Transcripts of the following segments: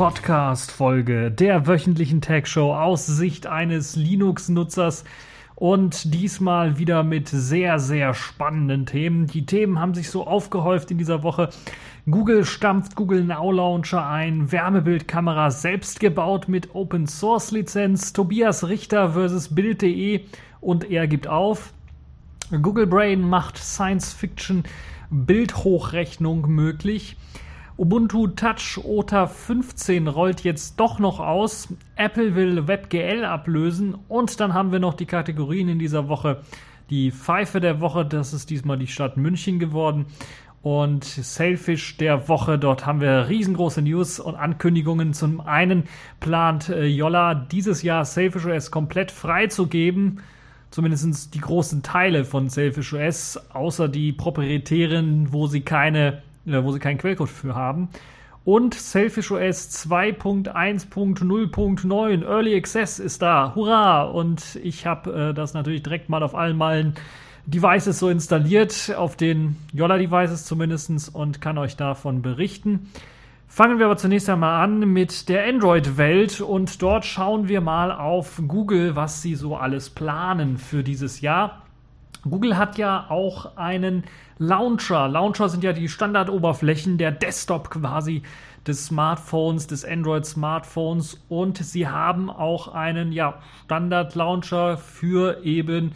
Podcast Folge der wöchentlichen Tag Show aus Sicht eines Linux-Nutzers und diesmal wieder mit sehr, sehr spannenden Themen. Die Themen haben sich so aufgehäuft in dieser Woche. Google stampft Google Now Launcher ein, Wärmebildkamera selbst gebaut mit Open Source Lizenz, Tobias Richter versus Bild.de und er gibt auf. Google Brain macht Science Fiction Bildhochrechnung möglich. Ubuntu Touch OTA 15 rollt jetzt doch noch aus. Apple will WebGL ablösen und dann haben wir noch die Kategorien in dieser Woche. Die Pfeife der Woche, das ist diesmal die Stadt München geworden. Und Sailfish der Woche, dort haben wir riesengroße News und Ankündigungen. Zum einen plant äh, dieses Jahr Sailfish OS komplett freizugeben zumindest die großen Teile von Selfish OS, außer die proprietären, wo sie keine, wo sie keinen Quellcode für haben. Und Selfish OS 2.1.0.9 Early Access ist da. Hurra! Und ich habe äh, das natürlich direkt mal auf allen meinen Devices so installiert, auf den Yola-Devices zumindest, und kann euch davon berichten. Fangen wir aber zunächst einmal an mit der Android-Welt und dort schauen wir mal auf Google, was sie so alles planen für dieses Jahr. Google hat ja auch einen Launcher. Launcher sind ja die Standardoberflächen, der Desktop quasi des Smartphones, des Android-Smartphones und sie haben auch einen ja, Standard-Launcher für eben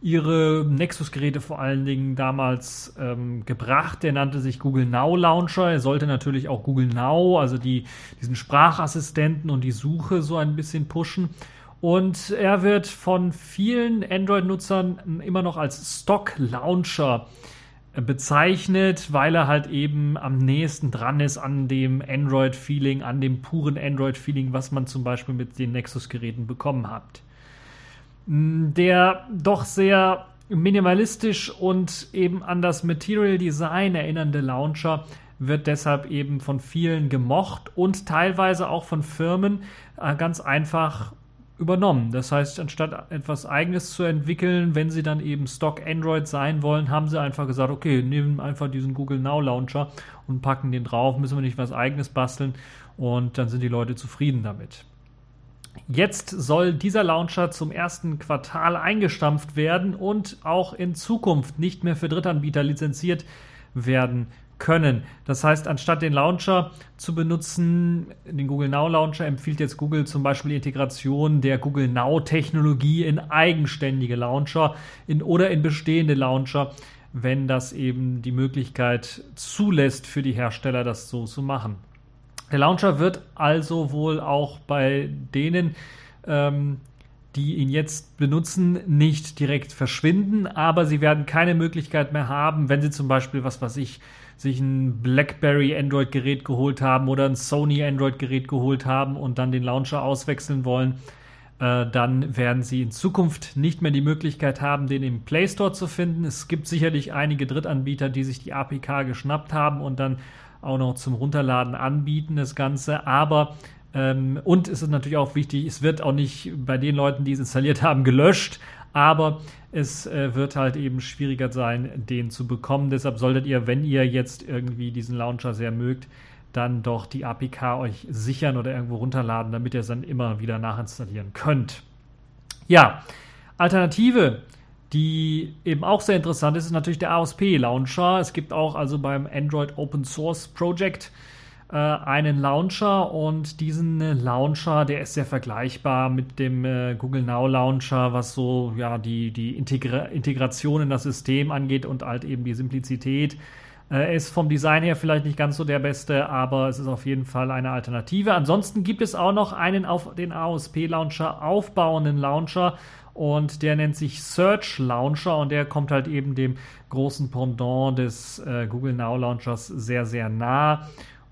ihre Nexus-Geräte vor allen Dingen damals ähm, gebracht. Der nannte sich Google Now Launcher. Er sollte natürlich auch Google Now, also die, diesen Sprachassistenten und die Suche so ein bisschen pushen. Und er wird von vielen Android-Nutzern immer noch als Stock-Launcher bezeichnet, weil er halt eben am nächsten dran ist an dem Android-Feeling, an dem puren Android-Feeling, was man zum Beispiel mit den Nexus-Geräten bekommen hat. Der doch sehr minimalistisch und eben an das Material Design erinnernde Launcher wird deshalb eben von vielen gemocht und teilweise auch von Firmen äh, ganz einfach übernommen. Das heißt, anstatt etwas eigenes zu entwickeln, wenn sie dann eben Stock Android sein wollen, haben sie einfach gesagt, okay, nehmen einfach diesen Google Now Launcher und packen den drauf, müssen wir nicht was eigenes basteln und dann sind die Leute zufrieden damit. Jetzt soll dieser Launcher zum ersten Quartal eingestampft werden und auch in Zukunft nicht mehr für Drittanbieter lizenziert werden können. Das heißt, anstatt den Launcher zu benutzen, den Google Now Launcher, empfiehlt jetzt Google zum Beispiel Integration der Google Now Technologie in eigenständige Launcher in, oder in bestehende Launcher, wenn das eben die Möglichkeit zulässt für die Hersteller, das so zu machen. Der Launcher wird also wohl auch bei denen, ähm, die ihn jetzt benutzen, nicht direkt verschwinden, aber sie werden keine Möglichkeit mehr haben, wenn sie zum Beispiel, was weiß ich, sich ein BlackBerry Android-Gerät geholt haben oder ein Sony Android-Gerät geholt haben und dann den Launcher auswechseln wollen, äh, dann werden sie in Zukunft nicht mehr die Möglichkeit haben, den im Play Store zu finden. Es gibt sicherlich einige Drittanbieter, die sich die APK geschnappt haben und dann auch noch zum Runterladen anbieten, das Ganze. Aber ähm, und es ist natürlich auch wichtig, es wird auch nicht bei den Leuten, die es installiert haben, gelöscht, aber es äh, wird halt eben schwieriger sein, den zu bekommen. Deshalb solltet ihr, wenn ihr jetzt irgendwie diesen Launcher sehr mögt, dann doch die APK euch sichern oder irgendwo runterladen, damit ihr es dann immer wieder nachinstallieren könnt. Ja, Alternative die eben auch sehr interessant ist, ist natürlich der AOSP-Launcher. Es gibt auch also beim Android Open Source Project äh, einen Launcher und diesen äh, Launcher, der ist sehr vergleichbar mit dem äh, Google Now Launcher, was so ja die, die Integra Integration in das System angeht und halt eben die Simplizität. Äh, ist vom Design her vielleicht nicht ganz so der beste, aber es ist auf jeden Fall eine Alternative. Ansonsten gibt es auch noch einen auf den AOSP-Launcher aufbauenden Launcher und der nennt sich Search Launcher und der kommt halt eben dem großen Pendant des äh, Google Now Launchers sehr, sehr nah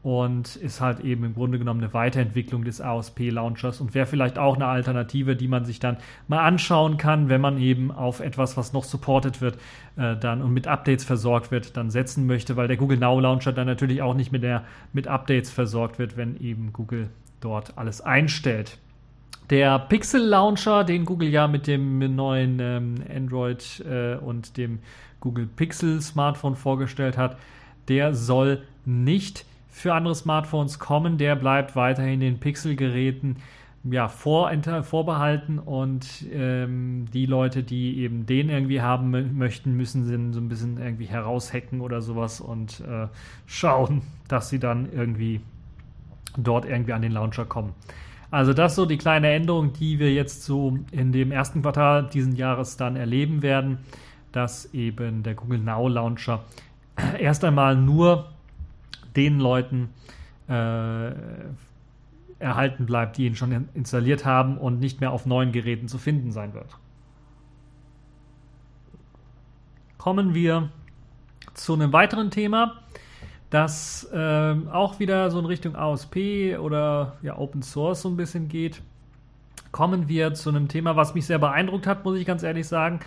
und ist halt eben im Grunde genommen eine Weiterentwicklung des AOSP Launchers und wäre vielleicht auch eine Alternative, die man sich dann mal anschauen kann, wenn man eben auf etwas, was noch supported wird, äh, dann und mit Updates versorgt wird, dann setzen möchte, weil der Google Now Launcher dann natürlich auch nicht mit der mit Updates versorgt wird, wenn eben Google dort alles einstellt. Der Pixel Launcher, den Google ja mit dem neuen ähm, Android äh, und dem Google Pixel Smartphone vorgestellt hat, der soll nicht für andere Smartphones kommen. Der bleibt weiterhin den Pixel-Geräten ja, vor, vorbehalten und ähm, die Leute, die eben den irgendwie haben möchten, müssen sie so ein bisschen irgendwie heraushacken oder sowas und äh, schauen, dass sie dann irgendwie dort irgendwie an den Launcher kommen. Also das ist so die kleine Änderung, die wir jetzt so in dem ersten Quartal diesen Jahres dann erleben werden, dass eben der Google Now Launcher erst einmal nur den Leuten äh, erhalten bleibt, die ihn schon installiert haben und nicht mehr auf neuen Geräten zu finden sein wird. Kommen wir zu einem weiteren Thema das äh, auch wieder so in Richtung ASP oder ja, Open Source so ein bisschen geht, kommen wir zu einem Thema, was mich sehr beeindruckt hat, muss ich ganz ehrlich sagen,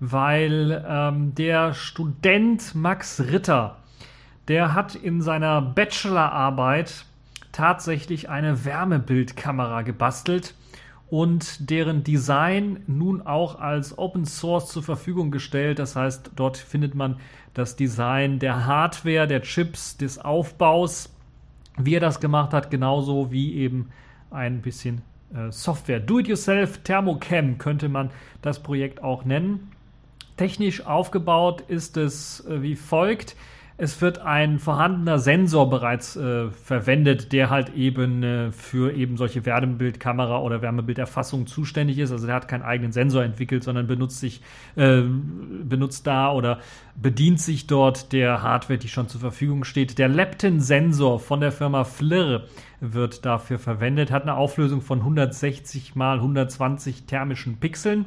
weil ähm, der Student Max Ritter, der hat in seiner Bachelorarbeit tatsächlich eine Wärmebildkamera gebastelt und deren Design nun auch als Open Source zur Verfügung gestellt. Das heißt, dort findet man das Design der Hardware, der Chips, des Aufbaus, wie er das gemacht hat, genauso wie eben ein bisschen äh, Software. Do-it-yourself Thermocam könnte man das Projekt auch nennen. Technisch aufgebaut ist es äh, wie folgt. Es wird ein vorhandener Sensor bereits äh, verwendet, der halt eben äh, für eben solche Wärmebildkamera oder Wärmebilderfassung zuständig ist. Also der hat keinen eigenen Sensor entwickelt, sondern benutzt sich, äh, benutzt da oder bedient sich dort der Hardware, die schon zur Verfügung steht. Der Lepton-Sensor von der Firma FLIR wird dafür verwendet, hat eine Auflösung von 160 mal 120 thermischen Pixeln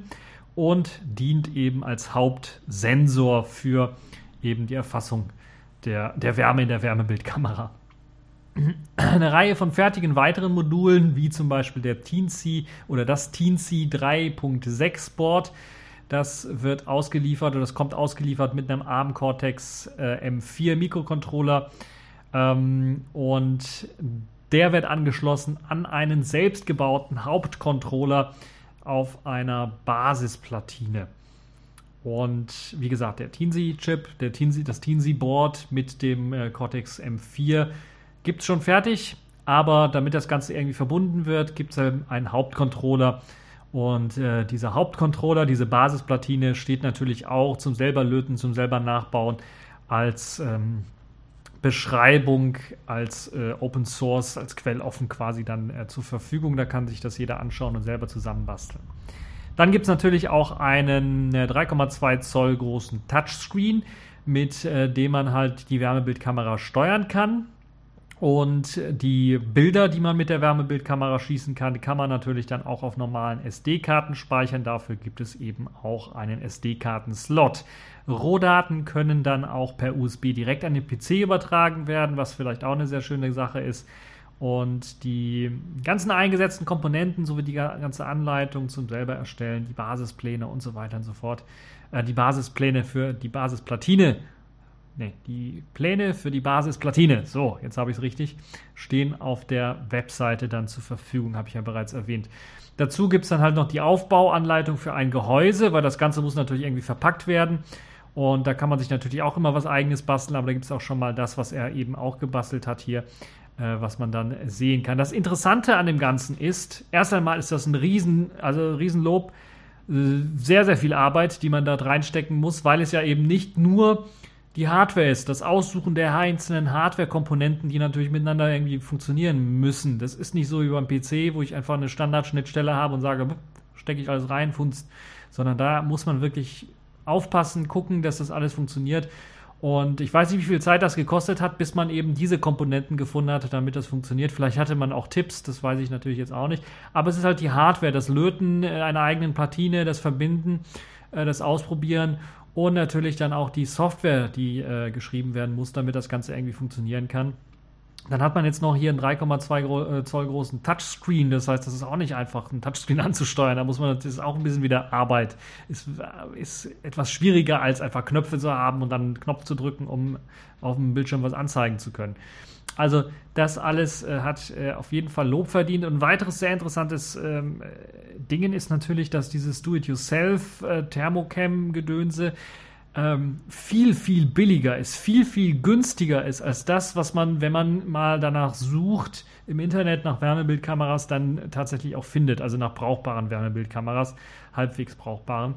und dient eben als Hauptsensor für eben die Erfassung der, der Wärme in der Wärmebildkamera. Eine Reihe von fertigen weiteren Modulen, wie zum Beispiel der Teensy oder das Teensy 3.6 Board, das wird ausgeliefert oder das kommt ausgeliefert mit einem ARM Cortex äh, M4 Mikrocontroller ähm, und der wird angeschlossen an einen selbstgebauten Hauptcontroller auf einer Basisplatine. Und wie gesagt, der Teensy-Chip, Teensy, das Teensy-Board mit dem äh, Cortex M4 gibt es schon fertig, aber damit das Ganze irgendwie verbunden wird, gibt es einen Hauptcontroller. Und äh, dieser Hauptcontroller, diese Basisplatine, steht natürlich auch zum selber löten, zum selber nachbauen als ähm, Beschreibung, als äh, Open Source, als quelloffen quasi dann äh, zur Verfügung. Da kann sich das jeder anschauen und selber zusammenbasteln. Dann gibt es natürlich auch einen 3,2 äh, Zoll großen Touchscreen, mit äh, dem man halt die Wärmebildkamera steuern kann. Und die Bilder, die man mit der Wärmebildkamera schießen kann, kann man natürlich dann auch auf normalen SD-Karten speichern. Dafür gibt es eben auch einen SD-Karten-Slot. Rohdaten können dann auch per USB direkt an den PC übertragen werden, was vielleicht auch eine sehr schöne Sache ist. Und die ganzen eingesetzten Komponenten sowie die ganze Anleitung zum selber erstellen, die Basispläne und so weiter und so fort, äh, die Basispläne für die Basisplatine, ne, die Pläne für die Basisplatine, so, jetzt habe ich es richtig, stehen auf der Webseite dann zur Verfügung, habe ich ja bereits erwähnt. Dazu gibt es dann halt noch die Aufbauanleitung für ein Gehäuse, weil das Ganze muss natürlich irgendwie verpackt werden. Und da kann man sich natürlich auch immer was eigenes basteln, aber da gibt es auch schon mal das, was er eben auch gebastelt hat hier was man dann sehen kann. Das Interessante an dem Ganzen ist, erst einmal ist das ein Riesen, also Riesenlob, äh, sehr, sehr viel Arbeit, die man da reinstecken muss, weil es ja eben nicht nur die Hardware ist, das Aussuchen der einzelnen Hardware-Komponenten, die natürlich miteinander irgendwie funktionieren müssen. Das ist nicht so wie beim PC, wo ich einfach eine Standardschnittstelle habe und sage, stecke ich alles rein, funzt, sondern da muss man wirklich aufpassen, gucken, dass das alles funktioniert. Und ich weiß nicht, wie viel Zeit das gekostet hat, bis man eben diese Komponenten gefunden hat, damit das funktioniert. Vielleicht hatte man auch Tipps, das weiß ich natürlich jetzt auch nicht. Aber es ist halt die Hardware, das Löten äh, einer eigenen Platine, das Verbinden, äh, das Ausprobieren und natürlich dann auch die Software, die äh, geschrieben werden muss, damit das Ganze irgendwie funktionieren kann. Dann hat man jetzt noch hier einen 3,2 äh, Zoll großen Touchscreen. Das heißt, das ist auch nicht einfach, einen Touchscreen anzusteuern. Da muss man, das ist auch ein bisschen wieder Arbeit. Ist, ist etwas schwieriger, als einfach Knöpfe zu haben und dann einen Knopf zu drücken, um auf dem Bildschirm was anzeigen zu können. Also, das alles äh, hat äh, auf jeden Fall Lob verdient. Und ein weiteres sehr interessantes ähm, Ding ist natürlich, dass dieses Do-it-yourself äh, Thermocam-Gedönse ähm, viel, viel billiger ist, viel, viel günstiger ist als das, was man, wenn man mal danach sucht, im Internet nach Wärmebildkameras dann tatsächlich auch findet, also nach brauchbaren Wärmebildkameras, halbwegs brauchbaren.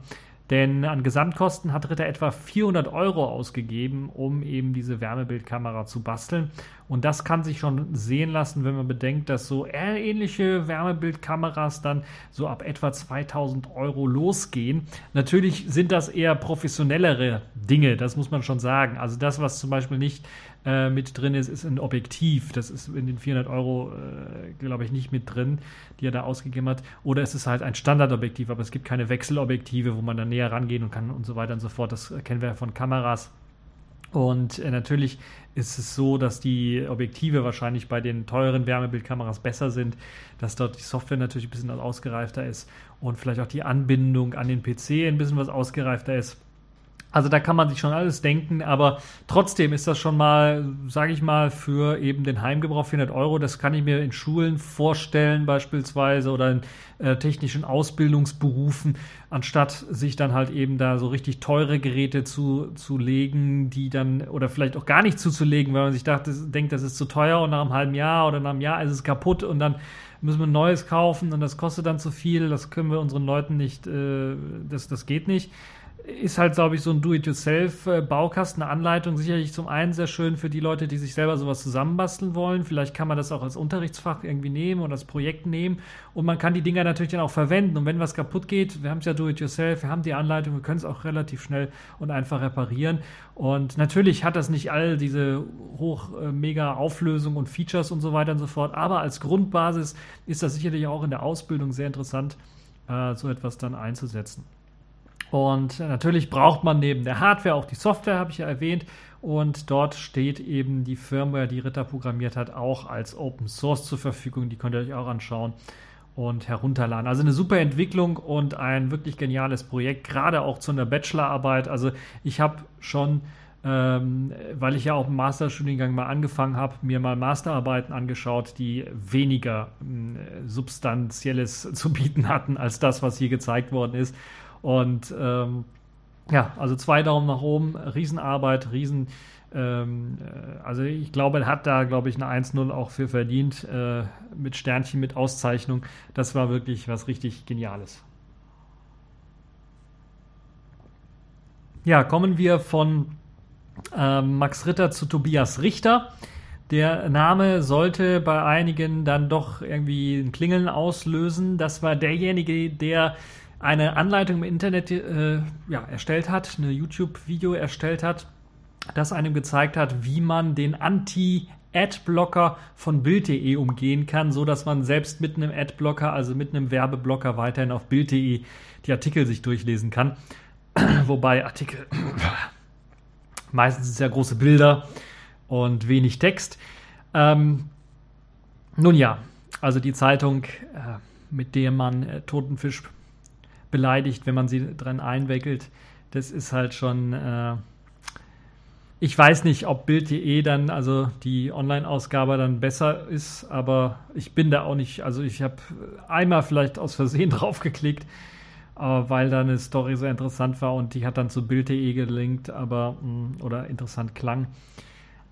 Denn an Gesamtkosten hat Ritter etwa 400 Euro ausgegeben, um eben diese Wärmebildkamera zu basteln. Und das kann sich schon sehen lassen, wenn man bedenkt, dass so ähnliche Wärmebildkameras dann so ab etwa 2000 Euro losgehen. Natürlich sind das eher professionellere Dinge, das muss man schon sagen. Also das, was zum Beispiel nicht äh, mit drin ist, ist ein Objektiv. Das ist in den 400 Euro, äh, glaube ich, nicht mit drin, die er da ausgegeben hat. Oder es ist halt ein Standardobjektiv, aber es gibt keine Wechselobjektive, wo man dann näher rangehen und kann und so weiter und so fort. Das kennen wir von Kameras. Und äh, natürlich ist es so, dass die Objektive wahrscheinlich bei den teuren Wärmebildkameras besser sind, dass dort die Software natürlich ein bisschen ausgereifter ist und vielleicht auch die Anbindung an den PC ein bisschen was ausgereifter ist. Also da kann man sich schon alles denken, aber trotzdem ist das schon mal, sage ich mal, für eben den Heimgebrauch 400 Euro. Das kann ich mir in Schulen vorstellen beispielsweise oder in äh, technischen Ausbildungsberufen, anstatt sich dann halt eben da so richtig teure Geräte zu, zu legen, die dann oder vielleicht auch gar nicht zuzulegen, weil man sich dachte, denkt, das ist zu teuer und nach einem halben Jahr oder nach einem Jahr ist es kaputt und dann müssen wir ein neues kaufen und das kostet dann zu viel. Das können wir unseren Leuten nicht, äh, das, das geht nicht ist halt, glaube ich, so ein Do-it-yourself-Baukasten, eine Anleitung. Sicherlich zum einen sehr schön für die Leute, die sich selber sowas zusammenbasteln wollen. Vielleicht kann man das auch als Unterrichtsfach irgendwie nehmen oder als Projekt nehmen. Und man kann die Dinger natürlich dann auch verwenden. Und wenn was kaputt geht, wir haben es ja Do-it-yourself, wir haben die Anleitung, wir können es auch relativ schnell und einfach reparieren. Und natürlich hat das nicht all diese hoch äh, mega Auflösung und Features und so weiter und so fort. Aber als Grundbasis ist das sicherlich auch in der Ausbildung sehr interessant, äh, so etwas dann einzusetzen. Und natürlich braucht man neben der Hardware auch die Software, habe ich ja erwähnt. Und dort steht eben die Firmware, die Ritter programmiert hat, auch als Open Source zur Verfügung. Die könnt ihr euch auch anschauen und herunterladen. Also eine super Entwicklung und ein wirklich geniales Projekt, gerade auch zu einer Bachelorarbeit. Also ich habe schon, ähm, weil ich ja auch im Masterstudiengang mal angefangen habe, mir mal Masterarbeiten angeschaut, die weniger äh, Substanzielles zu bieten hatten als das, was hier gezeigt worden ist. Und ähm, ja, also zwei Daumen nach oben, Riesenarbeit, Riesen. Ähm, äh, also ich glaube, er hat da, glaube ich, eine 1-0 auch für verdient, äh, mit Sternchen, mit Auszeichnung. Das war wirklich was richtig Geniales. Ja, kommen wir von äh, Max Ritter zu Tobias Richter. Der Name sollte bei einigen dann doch irgendwie ein Klingeln auslösen. Das war derjenige, der eine Anleitung im Internet äh, ja, erstellt hat, eine YouTube-Video erstellt hat, das einem gezeigt hat, wie man den Anti-Adblocker von Bild.de umgehen kann, so dass man selbst mit einem Adblocker, also mit einem Werbeblocker weiterhin auf Bild.de die Artikel sich durchlesen kann. Wobei Artikel meistens ja große Bilder und wenig Text. Ähm, nun ja, also die Zeitung, äh, mit der man äh, Totenfisch beleidigt, wenn man sie dran einwickelt. Das ist halt schon. Äh, ich weiß nicht, ob Bild.de dann, also die Online-Ausgabe dann besser ist, aber ich bin da auch nicht, also ich habe einmal vielleicht aus Versehen draufgeklickt, aber weil da eine Story sehr interessant war und die hat dann zu Bild.de gelinkt, aber mm, oder interessant klang.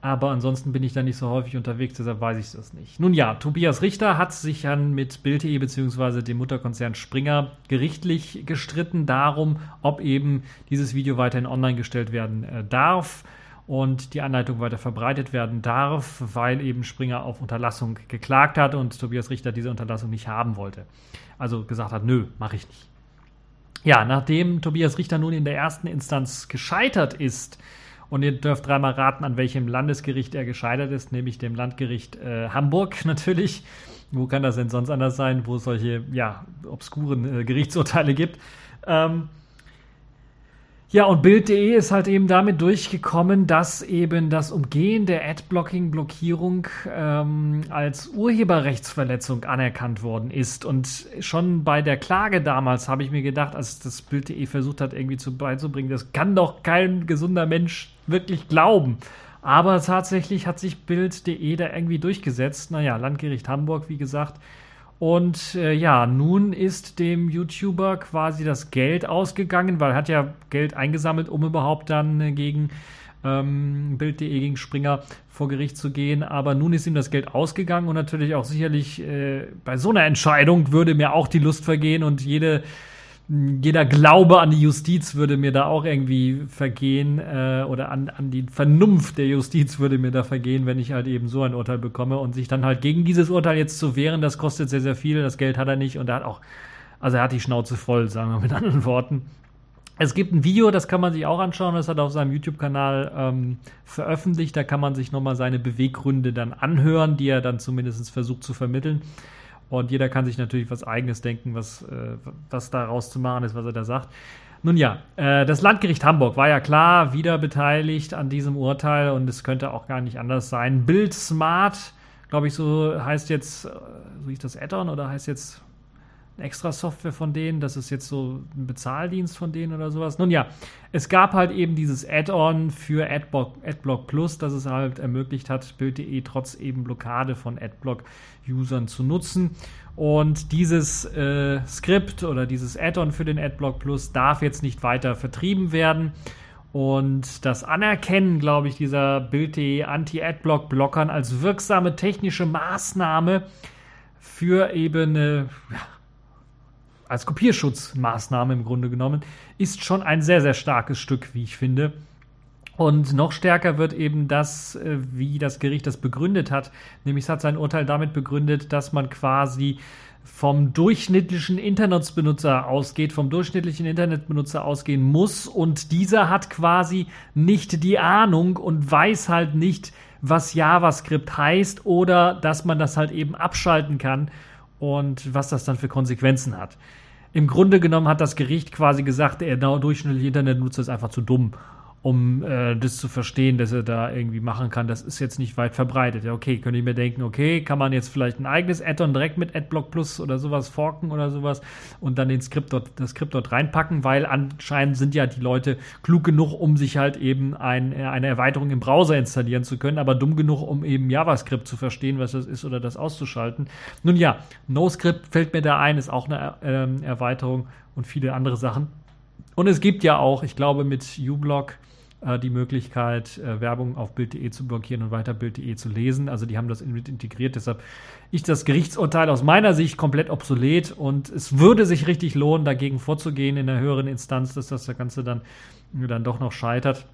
Aber ansonsten bin ich da nicht so häufig unterwegs, deshalb weiß ich das nicht. Nun ja, Tobias Richter hat sich dann mit Bild.de bzw. dem Mutterkonzern Springer gerichtlich gestritten darum, ob eben dieses Video weiterhin online gestellt werden äh, darf und die Anleitung weiter verbreitet werden darf, weil eben Springer auf Unterlassung geklagt hat und Tobias Richter diese Unterlassung nicht haben wollte. Also gesagt hat, nö, mache ich nicht. Ja, nachdem Tobias Richter nun in der ersten Instanz gescheitert ist, und ihr dürft dreimal raten, an welchem Landesgericht er gescheitert ist, nämlich dem Landgericht äh, Hamburg natürlich. Wo kann das denn sonst anders sein, wo es solche ja, obskuren äh, Gerichtsurteile gibt? Ähm, ja, und Bild.de ist halt eben damit durchgekommen, dass eben das Umgehen der Adblocking-Blockierung ähm, als Urheberrechtsverletzung anerkannt worden ist. Und schon bei der Klage damals habe ich mir gedacht, als das Bild.de versucht hat, irgendwie zu beizubringen, das kann doch kein gesunder Mensch wirklich glauben. Aber tatsächlich hat sich Bild.de da irgendwie durchgesetzt. Naja, Landgericht Hamburg, wie gesagt. Und äh, ja, nun ist dem YouTuber quasi das Geld ausgegangen, weil er hat ja Geld eingesammelt, um überhaupt dann äh, gegen ähm, Bild.de gegen Springer vor Gericht zu gehen. Aber nun ist ihm das Geld ausgegangen und natürlich auch sicherlich äh, bei so einer Entscheidung würde mir auch die Lust vergehen und jede jeder Glaube an die Justiz würde mir da auch irgendwie vergehen äh, oder an, an die Vernunft der Justiz würde mir da vergehen, wenn ich halt eben so ein Urteil bekomme und sich dann halt gegen dieses Urteil jetzt zu wehren, das kostet sehr, sehr viel, das Geld hat er nicht und er hat auch, also er hat die Schnauze voll, sagen wir mit anderen Worten. Es gibt ein Video, das kann man sich auch anschauen, das hat er auf seinem YouTube-Kanal ähm, veröffentlicht, da kann man sich nochmal seine Beweggründe dann anhören, die er dann zumindest versucht zu vermitteln. Und jeder kann sich natürlich was Eigenes denken, was, äh, was daraus zu machen ist, was er da sagt. Nun ja, äh, das Landgericht Hamburg war ja klar wieder beteiligt an diesem Urteil und es könnte auch gar nicht anders sein. Bild Smart, glaube ich, so heißt jetzt, äh, so hieß das Addon oder heißt jetzt extra Software von denen, das ist jetzt so ein Bezahldienst von denen oder sowas. Nun ja, es gab halt eben dieses Add-on für Adblock, Adblock Plus, das es halt ermöglicht hat, Bild.de trotz eben Blockade von Adblock-Usern zu nutzen. Und dieses äh, Skript oder dieses Add-on für den Adblock Plus darf jetzt nicht weiter vertrieben werden. Und das Anerkennen, glaube ich, dieser Bild.de Anti-Adblock-Blockern als wirksame technische Maßnahme für eben eine ja, als Kopierschutzmaßnahme im Grunde genommen, ist schon ein sehr, sehr starkes Stück, wie ich finde. Und noch stärker wird eben das, äh, wie das Gericht das begründet hat. Nämlich es hat sein Urteil damit begründet, dass man quasi vom durchschnittlichen Internetbenutzer ausgeht, vom durchschnittlichen Internetbenutzer ausgehen muss und dieser hat quasi nicht die Ahnung und weiß halt nicht, was JavaScript heißt oder dass man das halt eben abschalten kann und was das dann für Konsequenzen hat im Grunde genommen hat das Gericht quasi gesagt, der durchschnittliche Internetnutzer ist einfach zu dumm um äh, das zu verstehen, dass er da irgendwie machen kann. Das ist jetzt nicht weit verbreitet. Ja, okay, könnte ich mir denken, okay, kann man jetzt vielleicht ein eigenes Add-on direkt mit AdBlock Plus oder sowas forken oder sowas und dann den Skript dort, das Skript dort reinpacken, weil anscheinend sind ja die Leute klug genug, um sich halt eben ein, äh, eine Erweiterung im Browser installieren zu können, aber dumm genug, um eben JavaScript zu verstehen, was das ist oder das auszuschalten. Nun ja, NoScript fällt mir da ein, ist auch eine äh, Erweiterung und viele andere Sachen. Und es gibt ja auch, ich glaube, mit uBlock äh, die Möglichkeit, äh, Werbung auf Bild.de zu blockieren und weiter Bild.de zu lesen. Also die haben das mit integriert. Deshalb ist das Gerichtsurteil aus meiner Sicht komplett obsolet und es würde sich richtig lohnen, dagegen vorzugehen in der höheren Instanz, dass das Ganze dann, dann doch noch scheitert.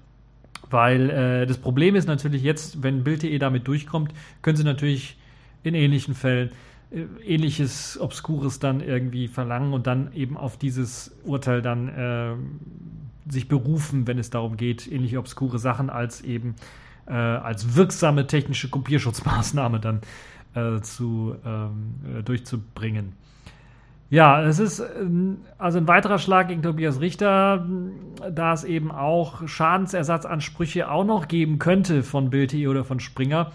Weil äh, das Problem ist natürlich jetzt, wenn Bild.de damit durchkommt, können sie natürlich in ähnlichen Fällen ähnliches Obskures dann irgendwie verlangen und dann eben auf dieses Urteil dann äh, sich berufen, wenn es darum geht, ähnliche obskure Sachen als eben äh, als wirksame technische Kopierschutzmaßnahme dann äh, zu, ähm, äh, durchzubringen. Ja, es ist ähm, also ein weiterer Schlag gegen Tobias Richter, da es eben auch Schadensersatzansprüche auch noch geben könnte von Bild.de oder von Springer.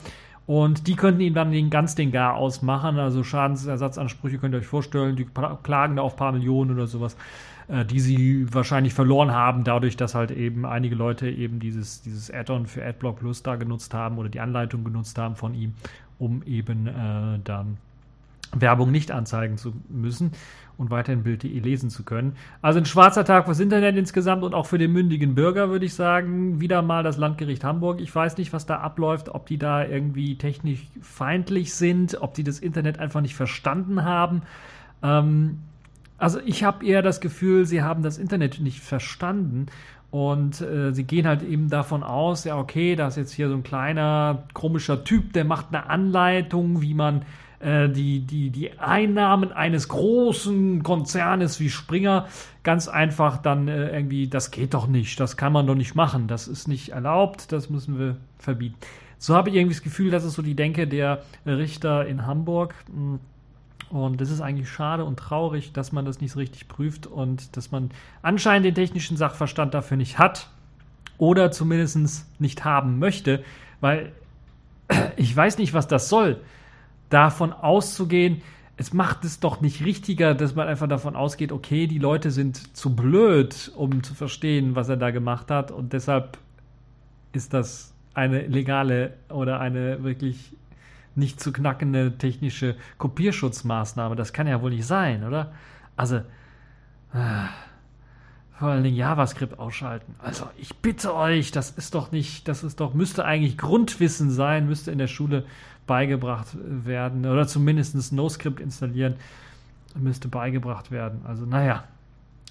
Und die könnten ihm dann den, ganz den Gar ausmachen. Also Schadensersatzansprüche könnt ihr euch vorstellen, die klagen da auf paar Millionen oder sowas äh, die sie wahrscheinlich verloren haben, dadurch, dass halt eben einige Leute eben dieses, dieses Add-on für AdBlock Plus da genutzt haben oder die Anleitung genutzt haben von ihm, um eben äh, dann Werbung nicht anzeigen zu müssen und weiterhin Bild.de lesen zu können. Also ein schwarzer Tag fürs Internet insgesamt und auch für den mündigen Bürger, würde ich sagen. Wieder mal das Landgericht Hamburg. Ich weiß nicht, was da abläuft, ob die da irgendwie technisch feindlich sind, ob die das Internet einfach nicht verstanden haben. Ähm, also ich habe eher das Gefühl, sie haben das Internet nicht verstanden und äh, sie gehen halt eben davon aus, ja okay, da ist jetzt hier so ein kleiner komischer Typ, der macht eine Anleitung, wie man äh, die, die, die Einnahmen eines großen Konzernes wie Springer ganz einfach dann äh, irgendwie, das geht doch nicht, das kann man doch nicht machen, das ist nicht erlaubt, das müssen wir verbieten. So habe ich irgendwie das Gefühl, das ist so die Denke der Richter in Hamburg. Hm und das ist eigentlich schade und traurig, dass man das nicht so richtig prüft und dass man anscheinend den technischen Sachverstand dafür nicht hat oder zumindest nicht haben möchte, weil ich weiß nicht, was das soll. Davon auszugehen, es macht es doch nicht richtiger, dass man einfach davon ausgeht, okay, die Leute sind zu blöd, um zu verstehen, was er da gemacht hat und deshalb ist das eine legale oder eine wirklich nicht zu knackende technische Kopierschutzmaßnahme. Das kann ja wohl nicht sein, oder? Also, äh, vor allen Dingen JavaScript ausschalten. Also, ich bitte euch, das ist doch nicht, das ist doch, müsste eigentlich Grundwissen sein, müsste in der Schule beigebracht werden oder zumindest NoScript installieren müsste beigebracht werden. Also, naja.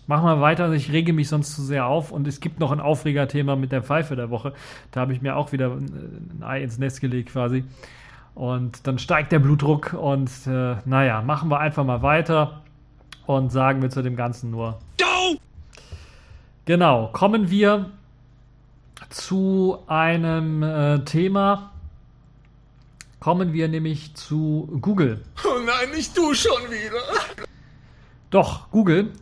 Machen wir weiter, ich rege mich sonst zu sehr auf und es gibt noch ein Aufregerthema mit der Pfeife der Woche. Da habe ich mir auch wieder ein Ei ins Nest gelegt quasi. Und dann steigt der Blutdruck und äh, naja, machen wir einfach mal weiter und sagen wir zu dem Ganzen nur. Go! Genau, kommen wir zu einem äh, Thema. Kommen wir nämlich zu Google. Oh nein, nicht du schon wieder. Doch, Google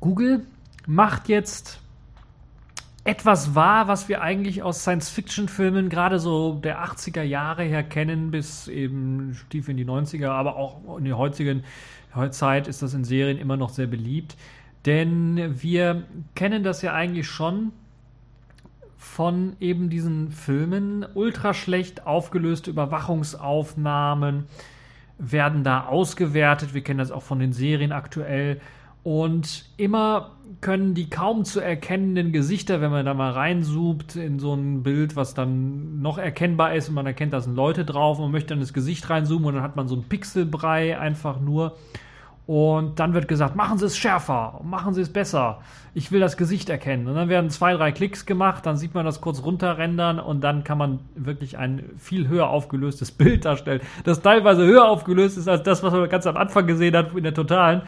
Google macht jetzt etwas wahr, was wir eigentlich aus Science-Fiction-Filmen gerade so der 80er Jahre her kennen, bis eben tief in die 90er, aber auch in der heutigen Zeit ist das in Serien immer noch sehr beliebt. Denn wir kennen das ja eigentlich schon von eben diesen Filmen. Ultra schlecht aufgelöste Überwachungsaufnahmen werden da ausgewertet. Wir kennen das auch von den Serien aktuell und immer können die kaum zu erkennenden Gesichter, wenn man da mal reinzoomt in so ein Bild, was dann noch erkennbar ist und man erkennt, da sind Leute drauf und man möchte dann das Gesicht reinzoomen und dann hat man so ein Pixelbrei einfach nur. Und dann wird gesagt, machen Sie es schärfer, machen Sie es besser. Ich will das Gesicht erkennen. Und dann werden zwei, drei Klicks gemacht, dann sieht man das kurz runterrendern und dann kann man wirklich ein viel höher aufgelöstes Bild darstellen, das teilweise höher aufgelöst ist als das, was man ganz am Anfang gesehen hat in der totalen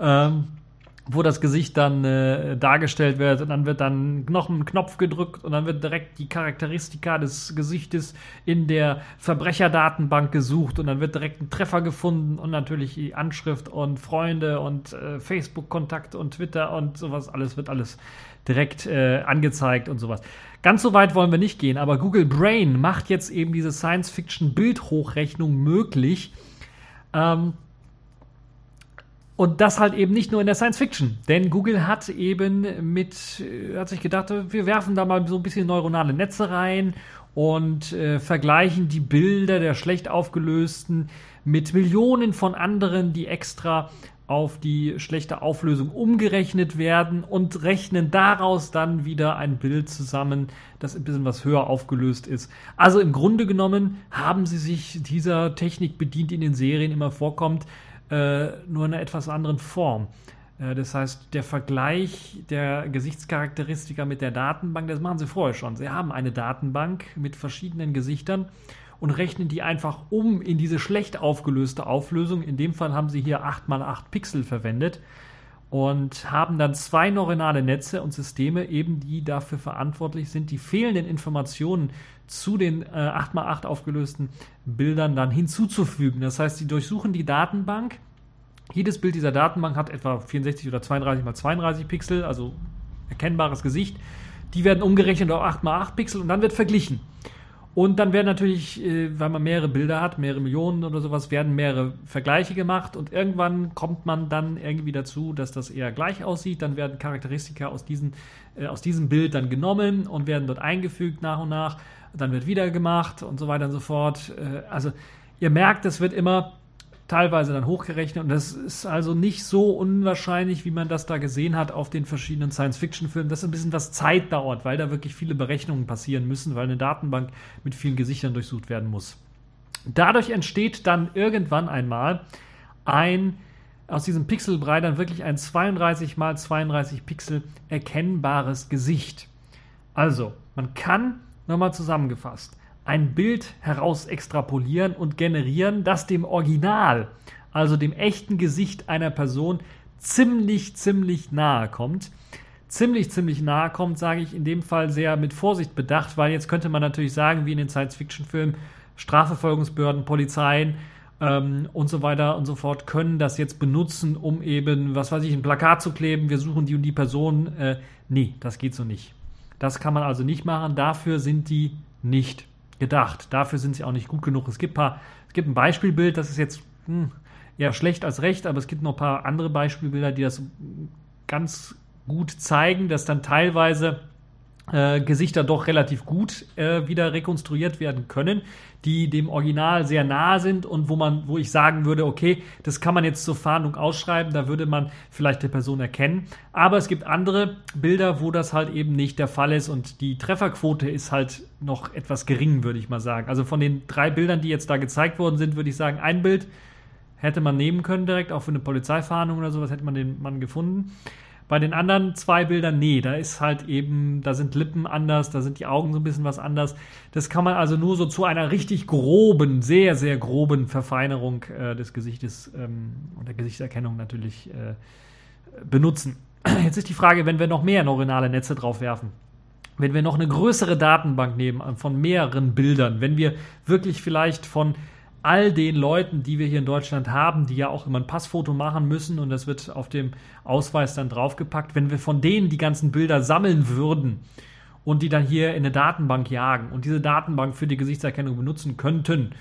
ähm, wo das Gesicht dann äh, dargestellt wird und dann wird dann noch ein Knopf gedrückt und dann wird direkt die Charakteristika des Gesichtes in der Verbrecherdatenbank gesucht und dann wird direkt ein Treffer gefunden und natürlich die Anschrift und Freunde und äh, Facebook-Kontakt und Twitter und sowas, alles wird alles direkt äh, angezeigt und sowas. Ganz so weit wollen wir nicht gehen, aber Google Brain macht jetzt eben diese Science-Fiction-Bildhochrechnung möglich. Ähm, und das halt eben nicht nur in der Science Fiction. Denn Google hat eben mit, äh, hat sich gedacht, wir werfen da mal so ein bisschen neuronale Netze rein und äh, vergleichen die Bilder der schlecht aufgelösten mit Millionen von anderen, die extra auf die schlechte Auflösung umgerechnet werden und rechnen daraus dann wieder ein Bild zusammen, das ein bisschen was höher aufgelöst ist. Also im Grunde genommen haben sie sich dieser Technik bedient, die in den Serien immer vorkommt, nur in einer etwas anderen Form. Äh, das heißt, der Vergleich der Gesichtscharakteristika mit der Datenbank, das machen sie vorher schon. Sie haben eine Datenbank mit verschiedenen Gesichtern und rechnen die einfach um in diese schlecht aufgelöste Auflösung. In dem Fall haben sie hier 8x8 Pixel verwendet und haben dann zwei neuronale Netze und Systeme, eben die dafür verantwortlich sind, die fehlenden Informationen zu den äh, 8x8 aufgelösten Bildern dann hinzuzufügen. Das heißt, sie durchsuchen die Datenbank. Jedes Bild dieser Datenbank hat etwa 64 oder 32 x 32 Pixel, also erkennbares Gesicht. Die werden umgerechnet auf 8x8 Pixel und dann wird verglichen. Und dann werden natürlich, äh, weil man mehrere Bilder hat, mehrere Millionen oder sowas, werden mehrere Vergleiche gemacht und irgendwann kommt man dann irgendwie dazu, dass das eher gleich aussieht. Dann werden Charakteristika aus, diesen, äh, aus diesem Bild dann genommen und werden dort eingefügt nach und nach dann wird wieder gemacht und so weiter und so fort. Äh, also ihr merkt, es wird immer teilweise dann hochgerechnet und das ist also nicht so unwahrscheinlich, wie man das da gesehen hat auf den verschiedenen Science-Fiction-Filmen, dass ein bisschen was Zeit dauert, weil da wirklich viele Berechnungen passieren müssen, weil eine Datenbank mit vielen Gesichtern durchsucht werden muss. Dadurch entsteht dann irgendwann einmal ein aus diesem Pixelbrei dann wirklich ein 32 mal 32 Pixel erkennbares Gesicht. Also, man kann Nochmal zusammengefasst. Ein Bild heraus extrapolieren und generieren, das dem Original, also dem echten Gesicht einer Person, ziemlich, ziemlich nahe kommt. Ziemlich, ziemlich nahe kommt, sage ich in dem Fall sehr mit Vorsicht bedacht, weil jetzt könnte man natürlich sagen, wie in den Science-Fiction-Filmen, Strafverfolgungsbehörden, Polizeien ähm, und so weiter und so fort können das jetzt benutzen, um eben, was weiß ich, ein Plakat zu kleben, wir suchen die und die Person. Äh, nee, das geht so nicht. Das kann man also nicht machen. Dafür sind die nicht gedacht. Dafür sind sie auch nicht gut genug. Es gibt, paar, es gibt ein Beispielbild, das ist jetzt hm, eher schlecht als recht, aber es gibt noch ein paar andere Beispielbilder, die das ganz gut zeigen, dass dann teilweise äh, Gesichter doch relativ gut äh, wieder rekonstruiert werden können, die dem Original sehr nahe sind und wo man, wo ich sagen würde, okay, das kann man jetzt zur Fahndung ausschreiben, da würde man vielleicht die Person erkennen. Aber es gibt andere Bilder, wo das halt eben nicht der Fall ist und die Trefferquote ist halt noch etwas gering, würde ich mal sagen. Also von den drei Bildern, die jetzt da gezeigt worden sind, würde ich sagen, ein Bild hätte man nehmen können direkt, auch für eine Polizeifahndung oder sowas hätte man den Mann gefunden. Bei den anderen zwei Bildern, nee, da ist halt eben, da sind Lippen anders, da sind die Augen so ein bisschen was anders. Das kann man also nur so zu einer richtig groben, sehr, sehr groben Verfeinerung äh, des Gesichtes ähm, und der Gesichtserkennung natürlich äh, benutzen. Jetzt ist die Frage, wenn wir noch mehr neuronale Netze drauf werfen, wenn wir noch eine größere Datenbank nehmen von mehreren Bildern, wenn wir wirklich vielleicht von all den Leuten, die wir hier in Deutschland haben, die ja auch immer ein Passfoto machen müssen und das wird auf dem Ausweis dann draufgepackt, wenn wir von denen die ganzen Bilder sammeln würden und die dann hier in eine Datenbank jagen und diese Datenbank für die Gesichtserkennung benutzen könnten,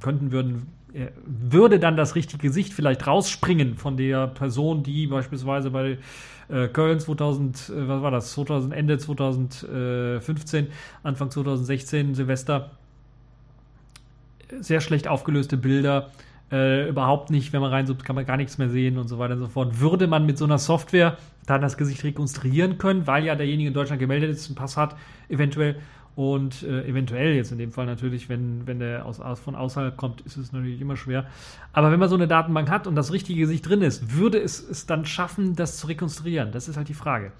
könnten würden, äh, würde dann das richtige Gesicht vielleicht rausspringen von der Person, die beispielsweise bei äh, Köln 2000, äh, was war das, 2000, Ende 2015, Anfang 2016, Silvester sehr schlecht aufgelöste Bilder. Äh, überhaupt nicht, wenn man reinsucht, kann man gar nichts mehr sehen und so weiter und so fort. Würde man mit so einer Software dann das Gesicht rekonstruieren können, weil ja derjenige in Deutschland gemeldet ist, einen Pass hat, eventuell. Und äh, eventuell jetzt in dem Fall natürlich, wenn, wenn der aus, von außerhalb kommt, ist es natürlich immer schwer. Aber wenn man so eine Datenbank hat und das richtige Gesicht drin ist, würde es es dann schaffen, das zu rekonstruieren? Das ist halt die Frage.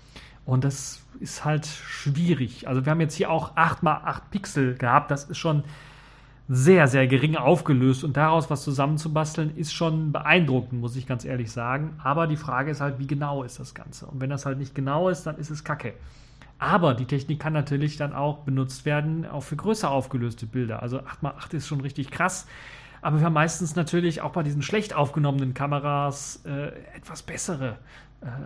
Und das ist halt schwierig. Also wir haben jetzt hier auch 8x8 Pixel gehabt. Das ist schon sehr, sehr gering aufgelöst und daraus was zusammenzubasteln, ist schon beeindruckend, muss ich ganz ehrlich sagen. Aber die Frage ist halt, wie genau ist das Ganze? Und wenn das halt nicht genau ist, dann ist es kacke. Aber die Technik kann natürlich dann auch benutzt werden, auch für größer aufgelöste Bilder. Also 8x8 ist schon richtig krass. Aber wir haben meistens natürlich auch bei diesen schlecht aufgenommenen Kameras äh, etwas bessere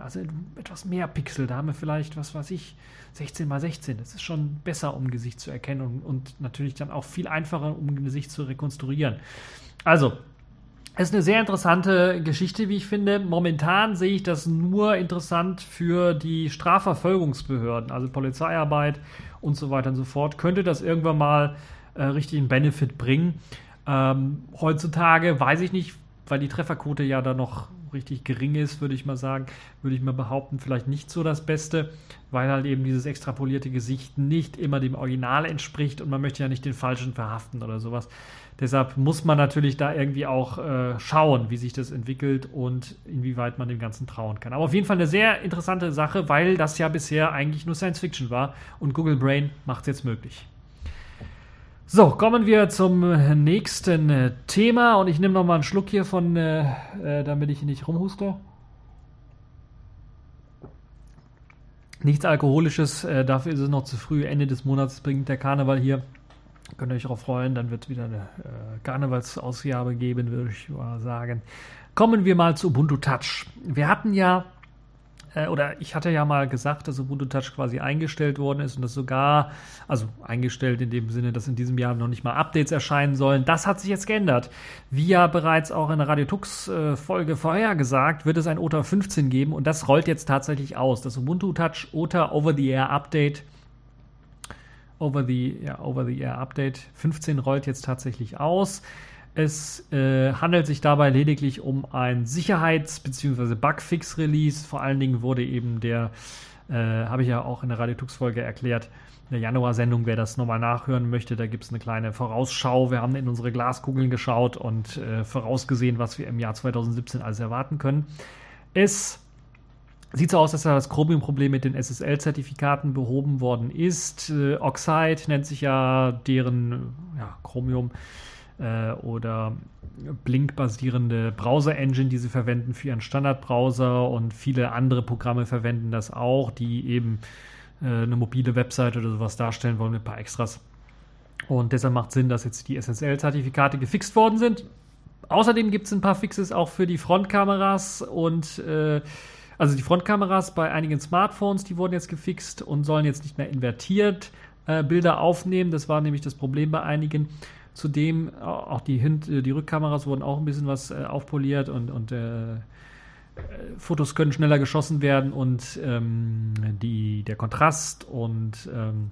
also etwas mehr Pixel. Da haben wir vielleicht, was weiß ich, 16 mal 16. Das ist schon besser, um Gesicht zu erkennen und, und natürlich dann auch viel einfacher, um Gesicht zu rekonstruieren. Also, es ist eine sehr interessante Geschichte, wie ich finde. Momentan sehe ich das nur interessant für die Strafverfolgungsbehörden, also Polizeiarbeit und so weiter und so fort. Könnte das irgendwann mal äh, richtig einen Benefit bringen? Ähm, heutzutage weiß ich nicht, weil die Trefferquote ja da noch richtig gering ist, würde ich mal sagen, würde ich mal behaupten, vielleicht nicht so das Beste, weil halt eben dieses extrapolierte Gesicht nicht immer dem Original entspricht und man möchte ja nicht den Falschen verhaften oder sowas. Deshalb muss man natürlich da irgendwie auch äh, schauen, wie sich das entwickelt und inwieweit man dem Ganzen trauen kann. Aber auf jeden Fall eine sehr interessante Sache, weil das ja bisher eigentlich nur Science Fiction war und Google Brain macht es jetzt möglich. So, kommen wir zum äh, nächsten äh, Thema und ich nehme noch mal einen Schluck hier von, äh, äh, damit ich nicht rumhuste. Nichts Alkoholisches, äh, dafür ist es noch zu früh. Ende des Monats bringt der Karneval hier. Könnt ihr euch darauf freuen, dann wird es wieder eine äh, Karnevalsausgabe geben, würde ich mal sagen. Kommen wir mal zu Ubuntu Touch. Wir hatten ja äh, oder ich hatte ja mal gesagt, dass Ubuntu Touch quasi eingestellt worden ist und das sogar, also eingestellt in dem Sinne, dass in diesem Jahr noch nicht mal Updates erscheinen sollen. Das hat sich jetzt geändert. Wie ja bereits auch in der Radio Tux äh, Folge vorher gesagt, wird es ein OTA 15 geben und das rollt jetzt tatsächlich aus. Das Ubuntu Touch OTA Over the Air Update Over the, ja, Over the Air Update 15 rollt jetzt tatsächlich aus. Es äh, handelt sich dabei lediglich um ein Sicherheits- bzw. Bugfix-Release. Vor allen Dingen wurde eben der, äh, habe ich ja auch in der Radiotux-Folge erklärt, in der Januar-Sendung, wer das nochmal nachhören möchte, da gibt es eine kleine Vorausschau. Wir haben in unsere Glaskugeln geschaut und äh, vorausgesehen, was wir im Jahr 2017 alles erwarten können. Es sieht so aus, dass da das Chromium-Problem mit den SSL-Zertifikaten behoben worden ist. Äh, Oxide nennt sich ja deren ja, Chromium äh, oder Blink-basierende Browser-Engine, die sie verwenden für ihren Standardbrowser und viele andere Programme verwenden das auch, die eben äh, eine mobile Webseite oder sowas darstellen wollen mit ein paar Extras. Und deshalb macht Sinn, dass jetzt die SSL-Zertifikate gefixt worden sind. Außerdem gibt es ein paar Fixes auch für die Frontkameras und äh, also die Frontkameras bei einigen Smartphones, die wurden jetzt gefixt und sollen jetzt nicht mehr invertiert äh, Bilder aufnehmen. Das war nämlich das Problem bei einigen. Zudem auch die, Hin die Rückkameras wurden auch ein bisschen was äh, aufpoliert und, und äh, Fotos können schneller geschossen werden und ähm, die, der Kontrast und ähm,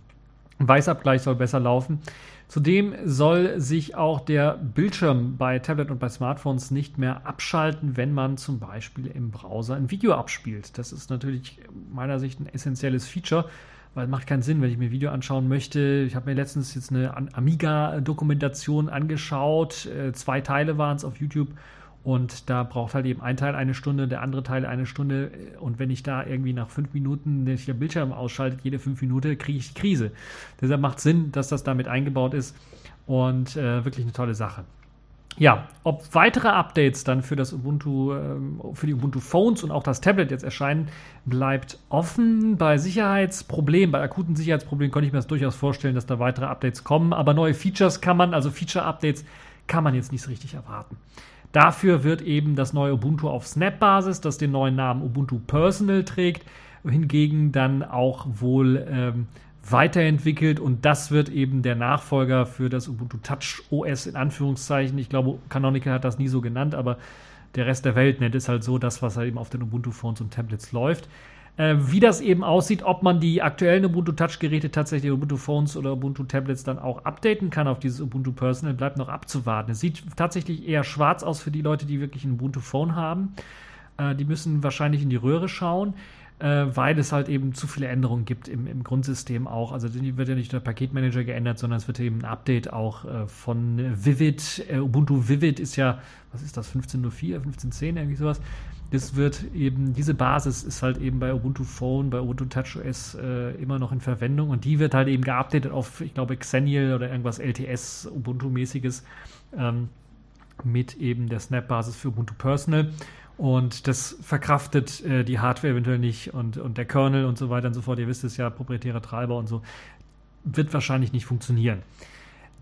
Weißabgleich soll besser laufen. Zudem soll sich auch der Bildschirm bei Tablet und bei Smartphones nicht mehr abschalten, wenn man zum Beispiel im Browser ein Video abspielt. Das ist natürlich meiner Sicht ein essentielles Feature, weil es macht keinen Sinn, wenn ich mir ein Video anschauen möchte. Ich habe mir letztens jetzt eine Amiga-Dokumentation angeschaut. Äh, zwei Teile waren es auf YouTube und da braucht halt eben ein Teil eine Stunde, der andere Teil eine Stunde. Und wenn ich da irgendwie nach fünf Minuten der Bildschirm ausschaltet, jede fünf Minuten, kriege ich Krise. Deshalb macht Sinn, dass das damit eingebaut ist. Und äh, wirklich eine tolle Sache. Ja, ob weitere Updates dann für das Ubuntu, ähm, für die Ubuntu Phones und auch das Tablet jetzt erscheinen, bleibt offen. Bei Sicherheitsproblemen, bei akuten Sicherheitsproblemen konnte ich mir das durchaus vorstellen, dass da weitere Updates kommen. Aber neue Features kann man, also Feature-Updates kann man jetzt nicht so richtig erwarten. Dafür wird eben das neue Ubuntu auf Snap-Basis, das den neuen Namen Ubuntu Personal trägt, hingegen dann auch wohl ähm, weiterentwickelt und das wird eben der Nachfolger für das Ubuntu Touch OS in Anführungszeichen. Ich glaube, Canonical hat das nie so genannt, aber der Rest der Welt nennt es halt so das, was halt eben auf den Ubuntu Phones und Tablets läuft. Äh, wie das eben aussieht, ob man die aktuellen Ubuntu Touch-Geräte tatsächlich Ubuntu Phones oder Ubuntu Tablets dann auch updaten kann auf dieses Ubuntu Personal, bleibt noch abzuwarten. Es sieht tatsächlich eher schwarz aus für die Leute, die wirklich ein Ubuntu Phone haben. Äh, die müssen wahrscheinlich in die Röhre schauen äh, weil es halt eben zu viele Änderungen gibt im, im Grundsystem auch. Also wird ja nicht der Paketmanager geändert, sondern es wird eben ein Update auch äh, von Vivid. Äh, Ubuntu Vivid ist ja, was ist das, 15.04, 15.10, irgendwie sowas. Das wird eben, diese Basis ist halt eben bei Ubuntu Phone, bei Ubuntu TouchOS äh, immer noch in Verwendung und die wird halt eben geupdatet auf, ich glaube, Xenial oder irgendwas LTS, Ubuntu-mäßiges ähm, mit eben der Snap-Basis für Ubuntu Personal. Und das verkraftet äh, die Hardware eventuell nicht und, und der Kernel und so weiter und so fort. Ihr wisst es ja, proprietäre Treiber und so. Wird wahrscheinlich nicht funktionieren.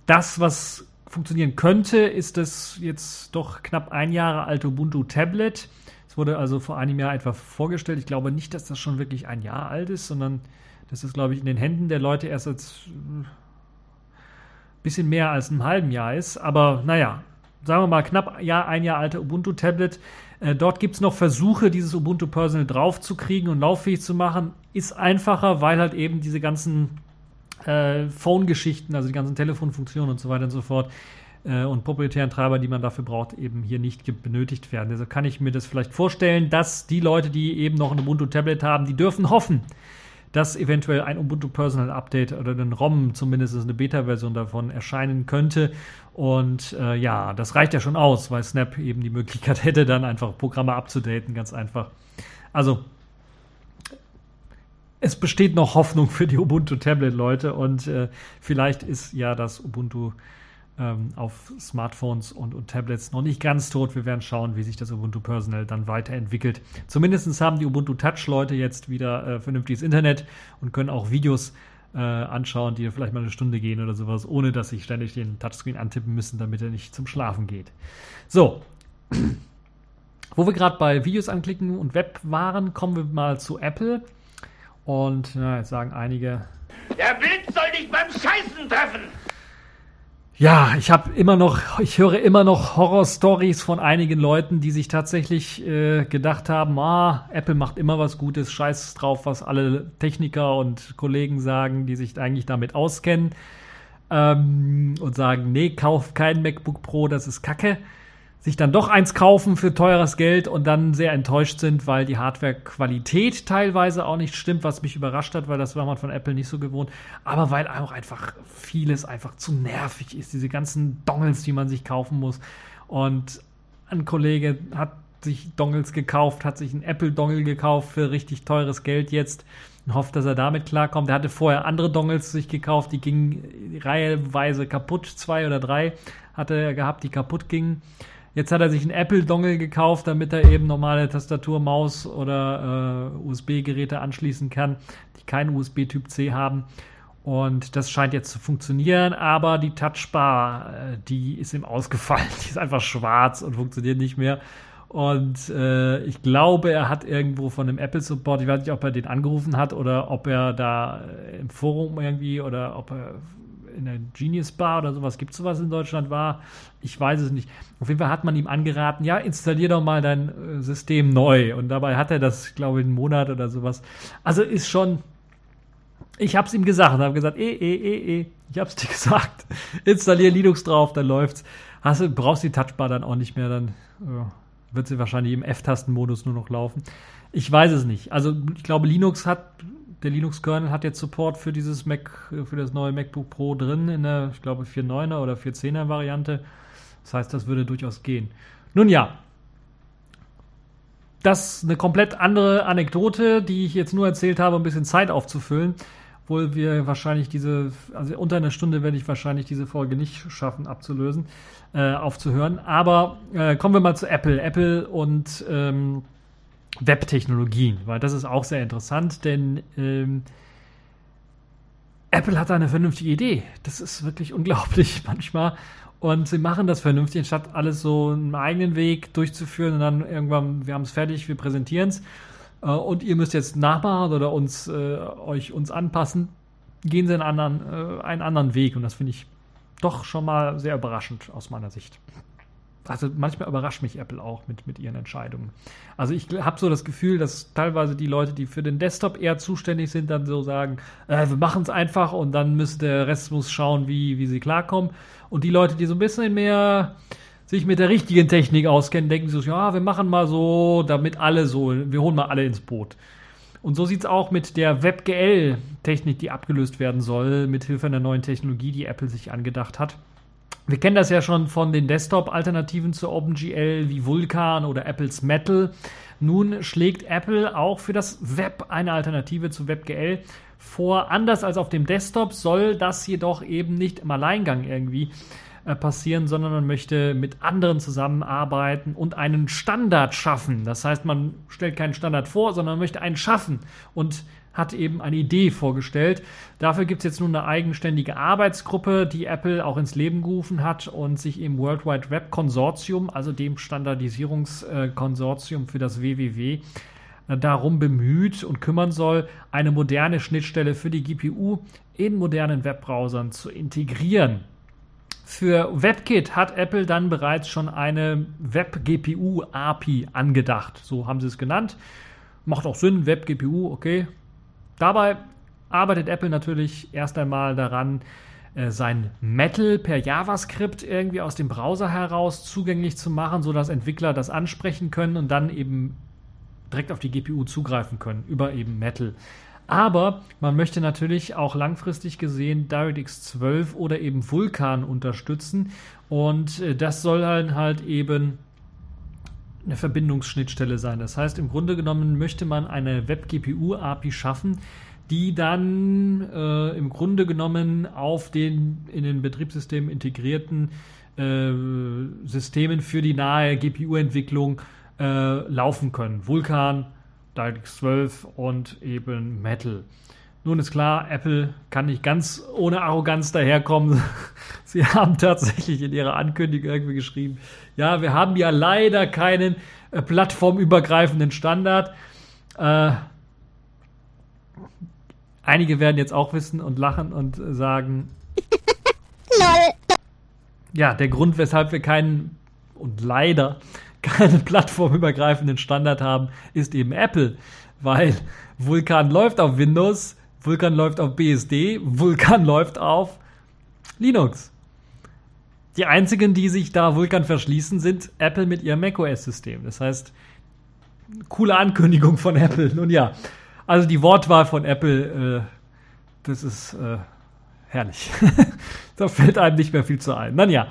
Das, was funktionieren könnte, ist das jetzt doch knapp ein Jahre alte Ubuntu Tablet es wurde also vor einem Jahr etwa vorgestellt. Ich glaube nicht, dass das schon wirklich ein Jahr alt ist, sondern das, glaube ich, in den Händen der Leute erst jetzt ein äh, bisschen mehr als einem halben Jahr ist. Aber naja, sagen wir mal knapp ein Jahr alte Ubuntu-Tablet. Äh, dort gibt es noch Versuche, dieses Ubuntu Personal draufzukriegen und lauffähig zu machen. Ist einfacher, weil halt eben diese ganzen äh, Phone-Geschichten, also die ganzen Telefonfunktionen und so weiter und so fort, äh, und proprietären Treiber, die man dafür braucht, eben hier nicht benötigt werden. Also kann ich mir das vielleicht vorstellen, dass die Leute, die eben noch ein Ubuntu-Tablet haben, die dürfen hoffen, dass eventuell ein Ubuntu Personal Update oder ein ROM, zumindest eine Beta-Version davon, erscheinen könnte. Und äh, ja, das reicht ja schon aus, weil Snap eben die Möglichkeit hätte, dann einfach Programme abzudaten, ganz einfach. Also, es besteht noch Hoffnung für die Ubuntu Tablet-Leute und äh, vielleicht ist ja das Ubuntu ähm, auf Smartphones und, und, Tablets noch nicht ganz tot. Wir werden schauen, wie sich das Ubuntu Personal dann weiterentwickelt. Zumindest haben die Ubuntu Touch-Leute jetzt wieder äh, vernünftiges Internet und können auch Videos äh, anschauen, die vielleicht mal eine Stunde gehen oder sowas, ohne dass sie ständig den Touchscreen antippen müssen, damit er nicht zum Schlafen geht. So. Wo wir gerade bei Videos anklicken und Web waren, kommen wir mal zu Apple. Und na, jetzt sagen einige. Der Blitz soll dich beim Scheißen treffen! Ja, ich habe immer noch, ich höre immer noch Horror-Stories von einigen Leuten, die sich tatsächlich äh, gedacht haben, ah, Apple macht immer was Gutes, scheiß drauf, was alle Techniker und Kollegen sagen, die sich eigentlich damit auskennen ähm, und sagen, nee, kauf kein MacBook Pro, das ist Kacke sich dann doch eins kaufen für teures Geld und dann sehr enttäuscht sind, weil die Hardware-Qualität teilweise auch nicht stimmt, was mich überrascht hat, weil das war man von Apple nicht so gewohnt. Aber weil auch einfach vieles einfach zu nervig ist, diese ganzen Dongles, die man sich kaufen muss. Und ein Kollege hat sich Dongles gekauft, hat sich einen Apple-Dongle gekauft für richtig teures Geld jetzt und hofft, dass er damit klarkommt. Er hatte vorher andere Dongles sich gekauft, die gingen reiheweise kaputt, zwei oder drei hatte er gehabt, die kaputt gingen. Jetzt hat er sich einen Apple-Dongle gekauft, damit er eben normale Tastatur, Maus oder äh, USB-Geräte anschließen kann, die keinen USB-Typ C haben. Und das scheint jetzt zu funktionieren, aber die Touchbar, äh, die ist ihm ausgefallen. Die ist einfach schwarz und funktioniert nicht mehr. Und äh, ich glaube, er hat irgendwo von dem Apple Support, ich weiß nicht, ob er den angerufen hat oder ob er da im Forum irgendwie oder ob er in der Genius Bar oder sowas, gibt es sowas in Deutschland war? Ich weiß es nicht. Auf jeden Fall hat man ihm angeraten, ja, installier doch mal dein äh, System neu. Und dabei hat er das, glaube ich, einen Monat oder sowas. Also ist schon, ich habe es ihm gesagt und habe gesagt, eh, eh, eh, eh, ich habe es dir gesagt. Installier Linux drauf, dann läuft's. Hast du brauchst die Touchbar dann auch nicht mehr, dann äh, wird sie wahrscheinlich im F-Tastenmodus nur noch laufen. Ich weiß es nicht. Also ich glaube, Linux hat der Linux-Kernel hat jetzt Support für dieses Mac, für das neue MacBook Pro drin in der, ich glaube, 4.9er oder 4.10er Variante. Das heißt, das würde durchaus gehen. Nun ja, das ist eine komplett andere Anekdote, die ich jetzt nur erzählt habe, um ein bisschen Zeit aufzufüllen. Obwohl wir wahrscheinlich diese, also unter einer Stunde werde ich wahrscheinlich diese Folge nicht schaffen abzulösen, äh, aufzuhören. Aber äh, kommen wir mal zu Apple. Apple und ähm, Webtechnologien, weil das ist auch sehr interessant, denn ähm, Apple hat eine vernünftige Idee. Das ist wirklich unglaublich manchmal. Und sie machen das vernünftig, anstatt alles so einen eigenen Weg durchzuführen und dann irgendwann, wir haben es fertig, wir präsentieren es äh, und ihr müsst jetzt nachmachen oder uns, äh, euch uns anpassen, gehen sie einen anderen, äh, einen anderen Weg. Und das finde ich doch schon mal sehr überraschend aus meiner Sicht also manchmal überrascht mich Apple auch mit, mit ihren Entscheidungen. Also ich habe so das Gefühl, dass teilweise die Leute, die für den Desktop eher zuständig sind, dann so sagen, äh, wir machen es einfach und dann müsste der Rest muss schauen, wie, wie sie klarkommen. Und die Leute, die so ein bisschen mehr sich mit der richtigen Technik auskennen, denken so, ja, wir machen mal so, damit alle so, wir holen mal alle ins Boot. Und so sieht es auch mit der WebGL-Technik, die abgelöst werden soll, mit Hilfe einer neuen Technologie, die Apple sich angedacht hat. Wir kennen das ja schon von den Desktop-Alternativen zu OpenGL wie Vulkan oder Apples Metal. Nun schlägt Apple auch für das Web eine Alternative zu WebGL vor. Anders als auf dem Desktop soll das jedoch eben nicht im Alleingang irgendwie äh, passieren, sondern man möchte mit anderen zusammenarbeiten und einen Standard schaffen. Das heißt, man stellt keinen Standard vor, sondern möchte einen schaffen. Und hat eben eine Idee vorgestellt. Dafür gibt es jetzt nun eine eigenständige Arbeitsgruppe, die Apple auch ins Leben gerufen hat und sich im World Wide Web Konsortium, also dem Standardisierungskonsortium für das WWW, äh, darum bemüht und kümmern soll, eine moderne Schnittstelle für die GPU in modernen Webbrowsern zu integrieren. Für WebKit hat Apple dann bereits schon eine Web-GPU-API angedacht. So haben sie es genannt. Macht auch Sinn, Web-GPU, okay, Dabei arbeitet Apple natürlich erst einmal daran, äh, sein Metal per JavaScript irgendwie aus dem Browser heraus zugänglich zu machen, sodass Entwickler das ansprechen können und dann eben direkt auf die GPU zugreifen können über eben Metal. Aber man möchte natürlich auch langfristig gesehen DirectX 12 oder eben Vulkan unterstützen und äh, das soll dann halt eben eine Verbindungsschnittstelle sein. Das heißt, im Grunde genommen möchte man eine Web-GPU-API schaffen, die dann äh, im Grunde genommen auf den in den Betriebssystemen integrierten äh, Systemen für die nahe GPU-Entwicklung äh, laufen können. Vulkan, DirectX 12 und eben Metal. Nun ist klar, Apple kann nicht ganz ohne Arroganz daherkommen. Sie haben tatsächlich in ihrer Ankündigung irgendwie geschrieben, ja, wir haben ja leider keinen äh, plattformübergreifenden Standard. Äh, einige werden jetzt auch wissen und lachen und sagen, ja, der Grund, weshalb wir keinen und leider keinen plattformübergreifenden Standard haben, ist eben Apple, weil Vulkan läuft auf Windows, Vulkan läuft auf BSD, Vulkan läuft auf Linux. Die einzigen, die sich da Vulkan verschließen, sind Apple mit ihrem macOS-System. Das heißt, coole Ankündigung von Apple. Nun ja, also die Wortwahl von Apple, äh, das ist äh, herrlich. da fällt einem nicht mehr viel zu ein. Nun ja,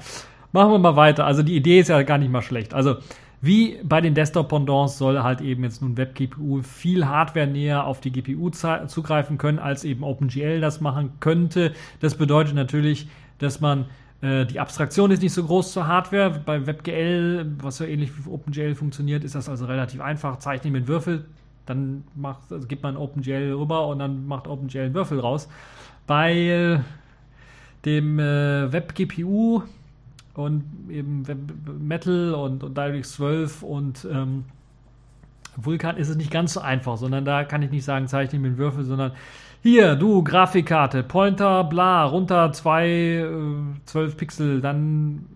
machen wir mal weiter. Also die Idee ist ja gar nicht mal schlecht. Also wie bei den Desktop-Pendants soll halt eben jetzt nun WebGPU viel Hardware näher auf die GPU zugreifen können, als eben OpenGL das machen könnte. Das bedeutet natürlich, dass man die Abstraktion ist nicht so groß zur Hardware. Bei WebGL, was ja ähnlich wie OpenGL funktioniert, ist das also relativ einfach. Zeichne mit Würfel, dann macht, also gibt man OpenGL rüber und dann macht OpenGL einen Würfel raus. Bei äh, dem äh, WebGPU und eben Metal und, und DirectX 12 und ähm, Vulkan ist es nicht ganz so einfach, sondern da kann ich nicht sagen, zeichne mir einen Würfel, sondern Hier, du, Grafikkarte, Pointer, bla, runter 2, äh, 12 Pixel, dann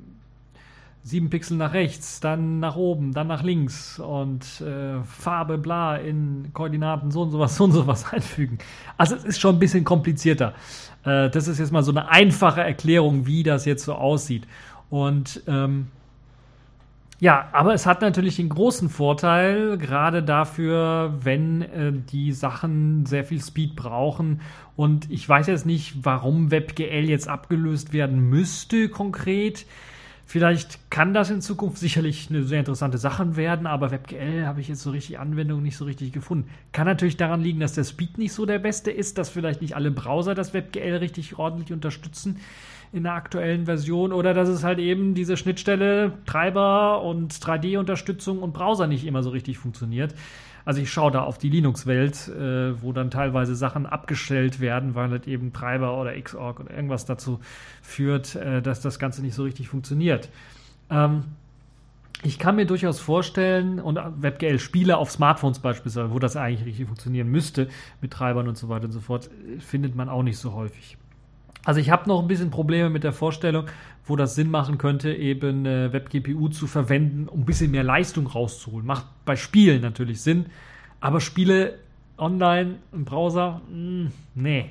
7 Pixel nach rechts, dann nach oben, dann nach links und äh, Farbe, bla, in Koordinaten so und sowas, so und sowas einfügen. Also es ist schon ein bisschen komplizierter. Äh, das ist jetzt mal so eine einfache Erklärung, wie das jetzt so aussieht. Und ähm, ja, aber es hat natürlich den großen Vorteil, gerade dafür, wenn äh, die Sachen sehr viel Speed brauchen. Und ich weiß jetzt nicht, warum WebGL jetzt abgelöst werden müsste konkret. Vielleicht kann das in Zukunft sicherlich eine sehr interessante Sache werden, aber WebGL habe ich jetzt so richtig Anwendung nicht so richtig gefunden. Kann natürlich daran liegen, dass der Speed nicht so der beste ist, dass vielleicht nicht alle Browser das WebGL richtig ordentlich unterstützen in der aktuellen Version oder dass es halt eben diese Schnittstelle Treiber und 3D-Unterstützung und Browser nicht immer so richtig funktioniert. Also ich schaue da auf die Linux-Welt, äh, wo dann teilweise Sachen abgestellt werden, weil halt eben Treiber oder Xorg oder irgendwas dazu führt, äh, dass das Ganze nicht so richtig funktioniert. Ähm, ich kann mir durchaus vorstellen, und WebGL-Spiele auf Smartphones beispielsweise, wo das eigentlich richtig funktionieren müsste, mit Treibern und so weiter und so fort, findet man auch nicht so häufig. Also ich habe noch ein bisschen Probleme mit der Vorstellung, wo das Sinn machen könnte, eben äh, WebGPU zu verwenden, um ein bisschen mehr Leistung rauszuholen. Macht bei Spielen natürlich Sinn, aber Spiele online im Browser, mh, hm, nee.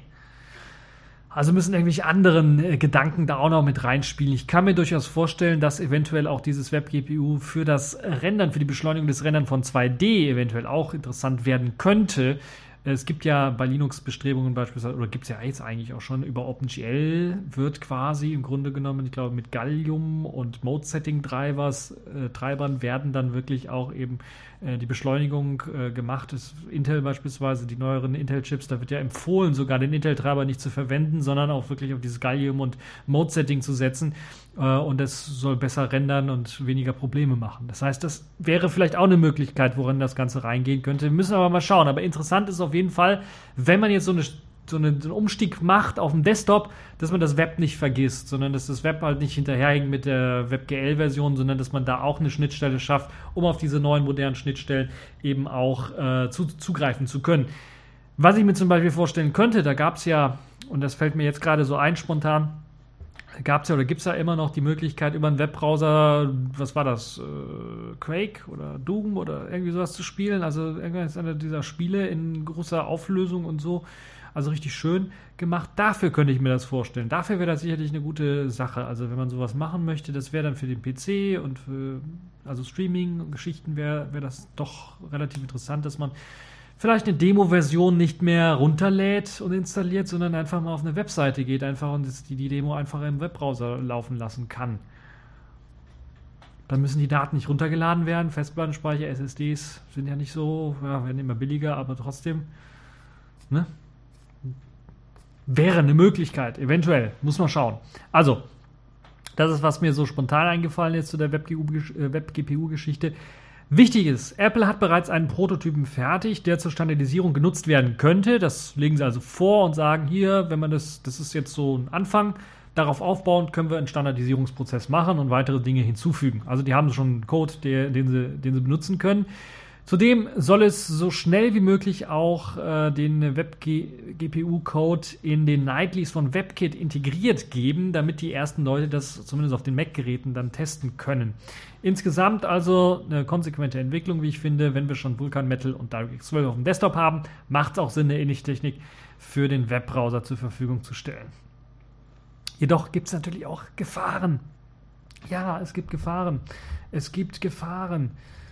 Also müssen irgendwelche anderen äh, Gedanken da auch noch mit reinspielen. Ich kann mir durchaus vorstellen, dass eventuell auch dieses WebGPU für das Rendern, für die Beschleunigung des Rendern von 2D eventuell auch interessant werden könnte, es gibt ja bei Linux Bestrebungen beispielsweise, oder gibt es ja jetzt eigentlich auch schon, über OpenGL wird quasi im Grunde genommen, ich glaube, mit Gallium und Mode-Setting-Drivers, äh, Treibern werden dann wirklich auch eben äh, die Beschleunigung äh, gemacht. Das Intel beispielsweise, die neueren Intel-Chips, da wird ja empfohlen, sogar den Intel-Treiber nicht zu verwenden, sondern auch wirklich auf dieses Gallium und Mode-Setting zu setzen. Äh, und das soll besser rendern und weniger Probleme machen. Das heißt, das wäre vielleicht auch eine Möglichkeit, worin das Ganze reingehen könnte. Wir müssen aber mal schauen. Aber interessant ist auf jeden Fall, wenn man jetzt so, eine, so einen Umstieg macht auf dem Desktop, dass man das Web nicht vergisst, sondern dass das Web halt nicht hinterherhängt mit der WebGL-Version, sondern dass man da auch eine Schnittstelle schafft, um auf diese neuen modernen Schnittstellen eben auch äh, zu, zugreifen zu können. Was ich mir zum Beispiel vorstellen könnte, da gab es ja, und das fällt mir jetzt gerade so ein spontan, gab es ja oder gibt es ja immer noch die Möglichkeit, über einen Webbrowser, was war das, äh, Quake oder Doom oder irgendwie sowas zu spielen. Also irgendeines dieser Spiele in großer Auflösung und so. Also richtig schön gemacht. Dafür könnte ich mir das vorstellen. Dafür wäre das sicherlich eine gute Sache. Also wenn man sowas machen möchte, das wäre dann für den PC und für also Streaming-Geschichten wäre wär das doch relativ interessant, dass man vielleicht eine Demo-Version nicht mehr runterlädt und installiert, sondern einfach mal auf eine Webseite geht einfach und die, die Demo einfach im Webbrowser laufen lassen kann. Dann müssen die Daten nicht runtergeladen werden. Festplattenspeicher, SSDs sind ja nicht so, ja, werden immer billiger, aber trotzdem. Ne? Wäre eine Möglichkeit, eventuell. Muss man schauen. Also, das ist, was mir so spontan eingefallen ist zu der Web-GPU-Geschichte. Web Wichtig ist, Apple hat bereits einen Prototypen fertig, der zur Standardisierung genutzt werden könnte. Das legen sie also vor und sagen hier, wenn man das, das ist jetzt so ein Anfang, darauf aufbauend können wir einen Standardisierungsprozess machen und weitere Dinge hinzufügen. Also die haben schon einen Code, der, den, sie, den sie benutzen können. Zudem soll es so schnell wie möglich auch äh, den WebGPU-Code in den Nightlies von WebKit integriert geben, damit die ersten Leute das zumindest auf den Mac-Geräten dann testen können. Insgesamt also eine konsequente Entwicklung, wie ich finde. Wenn wir schon Vulkan Metal und DirectX 12 auf dem Desktop haben, macht es auch Sinn, eine ähnliche Technik für den Webbrowser zur Verfügung zu stellen. Jedoch gibt es natürlich auch Gefahren. Ja, es gibt Gefahren. Es gibt Gefahren.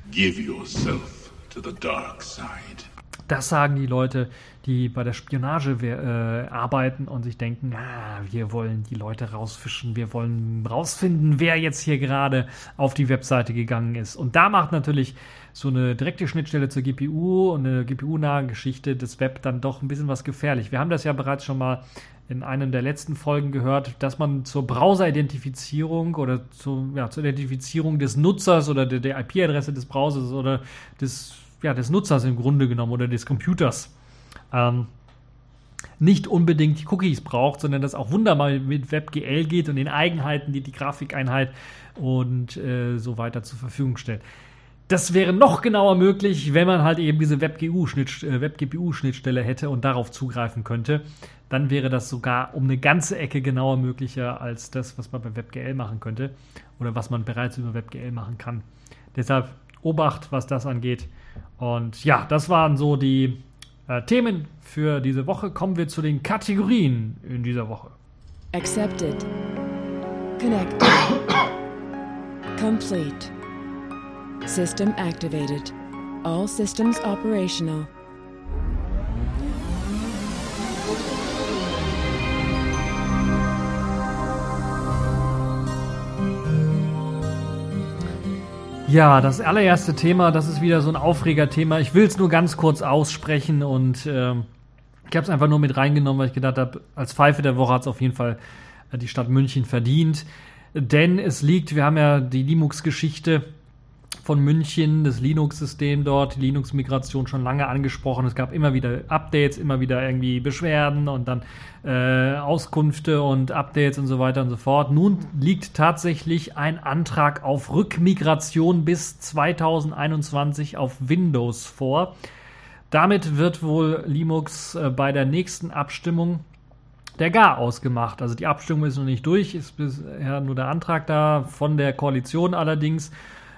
Give yourself to the dark side. Das sagen die Leute, die bei der Spionage äh, arbeiten und sich denken, ah, wir wollen die Leute rausfischen, wir wollen rausfinden, wer jetzt hier gerade auf die Webseite gegangen ist. Und da macht natürlich so eine direkte Schnittstelle zur GPU und eine GPU-nahe Geschichte des Web dann doch ein bisschen was gefährlich. Wir haben das ja bereits schon mal in einem der letzten Folgen gehört, dass man zur Browser-Identifizierung oder zu, ja, zur Identifizierung des Nutzers oder der, der IP-Adresse des Browsers oder des, ja, des Nutzers im Grunde genommen oder des Computers ähm, nicht unbedingt Cookies braucht, sondern das auch wunderbar mit WebGL geht und den Eigenheiten, die die Grafikeinheit und äh, so weiter zur Verfügung stellt. das wäre noch genauer möglich, wenn man halt eben diese WebGPU-Schnittstelle äh, hätte und darauf zugreifen könnte. Dann wäre das sogar um eine ganze Ecke genauer möglicher als das, was man bei WebGL machen könnte oder was man bereits über WebGL machen kann. Deshalb Obacht, was das angeht. Und ja, das waren so die äh, Themen für diese Woche. Kommen wir zu den Kategorien in dieser Woche. Accepted. Connected. Complete. System activated. All systems operational. Ja, das allererste Thema, das ist wieder so ein Aufregerthema. Ich will es nur ganz kurz aussprechen und äh, ich habe es einfach nur mit reingenommen, weil ich gedacht habe, als Pfeife der Woche hat es auf jeden Fall äh, die Stadt München verdient. Denn es liegt, wir haben ja die Linux-Geschichte von München, das Linux-System dort, die Linux-Migration schon lange angesprochen. Es gab immer wieder Updates, immer wieder irgendwie Beschwerden und dann äh, Auskünfte und Updates und so weiter und so fort. Nun liegt tatsächlich ein Antrag auf Rückmigration bis 2021 auf Windows vor. Damit wird wohl Linux äh, bei der nächsten Abstimmung der Gar ausgemacht. Also die Abstimmung ist noch nicht durch, ist bisher nur der Antrag da von der Koalition allerdings.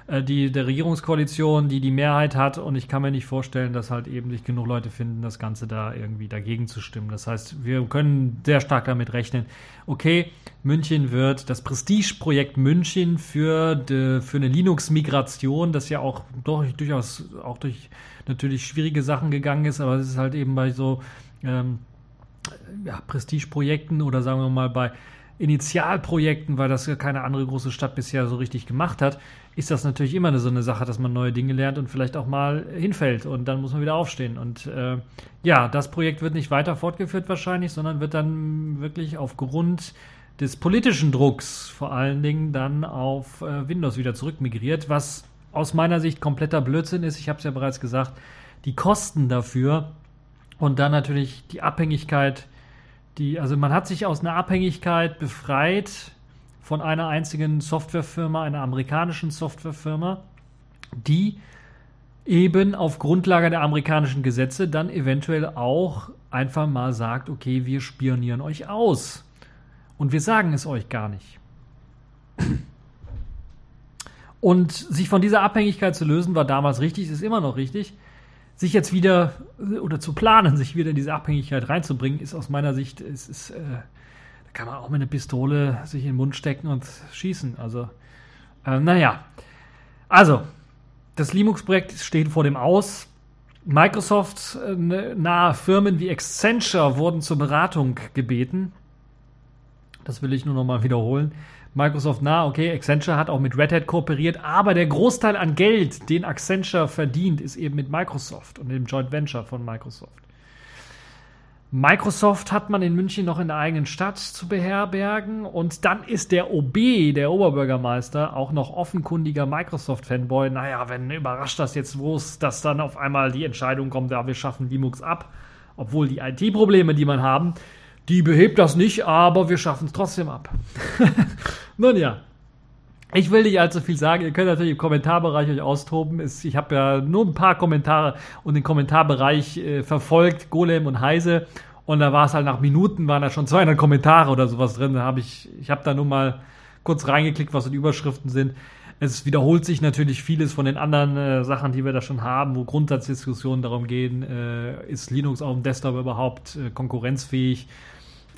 Äh, die, der Regierungskoalition, die die Mehrheit hat. Und ich kann mir nicht vorstellen, dass halt eben sich genug Leute finden, das Ganze da irgendwie dagegen zu stimmen. Das heißt, wir können sehr stark damit rechnen, okay, München wird das Prestigeprojekt München für, de, für eine Linux-Migration, das ja auch doch, durchaus auch durch natürlich schwierige Sachen gegangen ist, aber es ist halt eben bei so ähm, ja, Prestigeprojekten oder sagen wir mal bei Initialprojekten, weil das ja keine andere große Stadt bisher so richtig gemacht hat, ist das natürlich immer so eine Sache, dass man neue Dinge lernt und vielleicht auch mal hinfällt und dann muss man wieder aufstehen. Und äh, ja, das Projekt wird nicht weiter fortgeführt wahrscheinlich, sondern wird dann wirklich aufgrund des politischen Drucks vor allen Dingen dann auf äh, Windows wieder zurückmigriert, was aus meiner Sicht kompletter Blödsinn ist. Ich habe es ja bereits gesagt, die Kosten dafür und dann natürlich die Abhängigkeit, die, also man hat sich aus einer Abhängigkeit befreit von einer einzigen Softwarefirma, einer amerikanischen Softwarefirma, die eben auf Grundlage der amerikanischen Gesetze dann eventuell auch einfach mal sagt, okay, wir spionieren euch aus. Und wir sagen es euch gar nicht. Und sich von dieser Abhängigkeit zu lösen, war damals richtig, ist immer noch richtig. Sich jetzt wieder oder zu planen, sich wieder in diese Abhängigkeit reinzubringen, ist aus meiner Sicht, ist, ist äh, kann man auch mit einer Pistole sich in den Mund stecken und schießen. Also, äh, naja. Also, das Linux-Projekt steht vor dem Aus. Microsoft äh, nahe Firmen wie Accenture wurden zur Beratung gebeten. Das will ich nur noch mal wiederholen. Microsoft nah, okay, Accenture hat auch mit Red Hat kooperiert, aber der Großteil an Geld, den Accenture verdient, ist eben mit Microsoft und dem Joint Venture von Microsoft. Microsoft hat man in München noch in der eigenen Stadt zu beherbergen und dann ist der OB, der Oberbürgermeister, auch noch offenkundiger Microsoft-Fanboy. Naja, wenn überrascht das jetzt, es, dass dann auf einmal die Entscheidung kommt, ja, wir schaffen Linux ab, obwohl die IT-Probleme, die man haben, die behebt das nicht, aber wir schaffen es trotzdem ab. Nun ja, ich will nicht allzu viel sagen. Ihr könnt natürlich im Kommentarbereich euch austoben. Ich habe ja nur ein paar Kommentare und den Kommentarbereich äh, verfolgt, Golem und Heise. Und da war es halt nach Minuten, waren da schon 200 Kommentare oder sowas drin. Da habe ich, ich habe da nur mal kurz reingeklickt, was so die Überschriften sind. Es wiederholt sich natürlich vieles von den anderen äh, Sachen, die wir da schon haben, wo Grundsatzdiskussionen darum gehen, äh, ist Linux auf dem Desktop überhaupt äh, konkurrenzfähig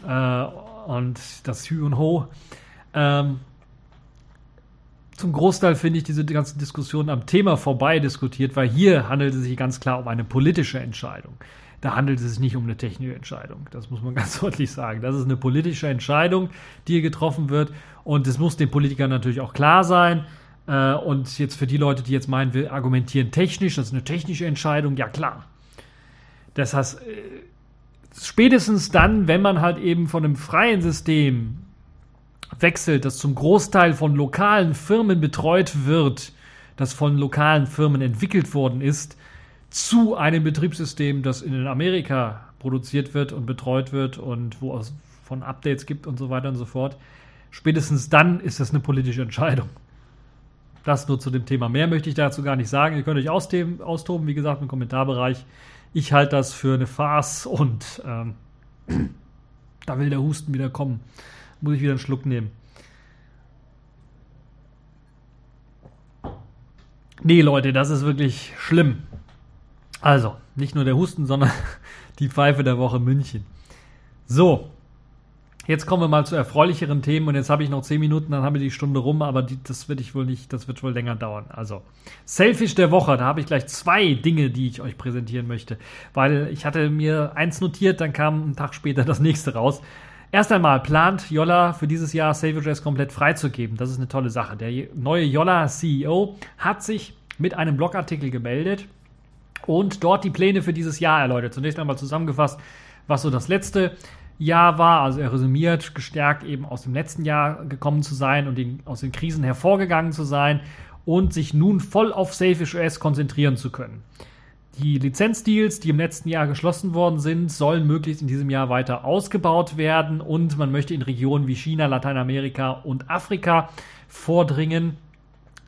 äh, und das Hü und Ho. Ähm, zum Großteil finde ich diese ganzen Diskussionen am Thema vorbei diskutiert, weil hier handelt es sich ganz klar um eine politische Entscheidung. Da handelt es sich nicht um eine technische Entscheidung. Das muss man ganz deutlich sagen. Das ist eine politische Entscheidung, die hier getroffen wird. Und es muss den Politikern natürlich auch klar sein. Äh, und jetzt für die Leute, die jetzt meinen, wir argumentieren technisch, das ist eine technische Entscheidung, ja klar. Das heißt, äh, spätestens dann, wenn man halt eben von einem freien System wechselt, das zum Großteil von lokalen Firmen betreut wird, das von lokalen Firmen entwickelt worden ist, zu einem Betriebssystem, das in Amerika produziert wird und betreut wird und wo es von Updates gibt und so weiter und so fort. Spätestens dann ist das eine politische Entscheidung. das nur zu dem Thema. Mehr möchte ich dazu gar nicht sagen. Ihr könnt euch austoben, wie gesagt, im Kommentarbereich. Ich halte das für eine Farce und ähm, da will der Husten wieder kommen. Muss ich wieder einen Schluck nehmen. Nee, Leute, das ist wirklich schlimm. Also, nicht nur der Husten, sondern die Pfeife der Woche München. So, jetzt kommen wir mal zu erfreulicheren Themen und jetzt habe ich noch 10 Minuten, dann haben wir die Stunde rum, aber die, das wird ich wohl nicht, das wird wohl länger dauern. Also, Selfish der Woche, da habe ich gleich zwei Dinge, die ich euch präsentieren möchte, weil ich hatte mir eins notiert, dann kam einen Tag später das nächste raus. Erst einmal plant Jolla für dieses Jahr SaveAddress komplett freizugeben. Das ist eine tolle Sache. Der neue Jolla CEO hat sich mit einem Blogartikel gemeldet und dort die Pläne für dieses Jahr erläutert. Zunächst einmal zusammengefasst, was so das letzte Jahr war. Also er resümiert, gestärkt eben aus dem letzten Jahr gekommen zu sein und aus den Krisen hervorgegangen zu sein und sich nun voll auf Selfish OS konzentrieren zu können. Die Lizenzdeals, die im letzten Jahr geschlossen worden sind, sollen möglichst in diesem Jahr weiter ausgebaut werden und man möchte in Regionen wie China, Lateinamerika und Afrika vordringen.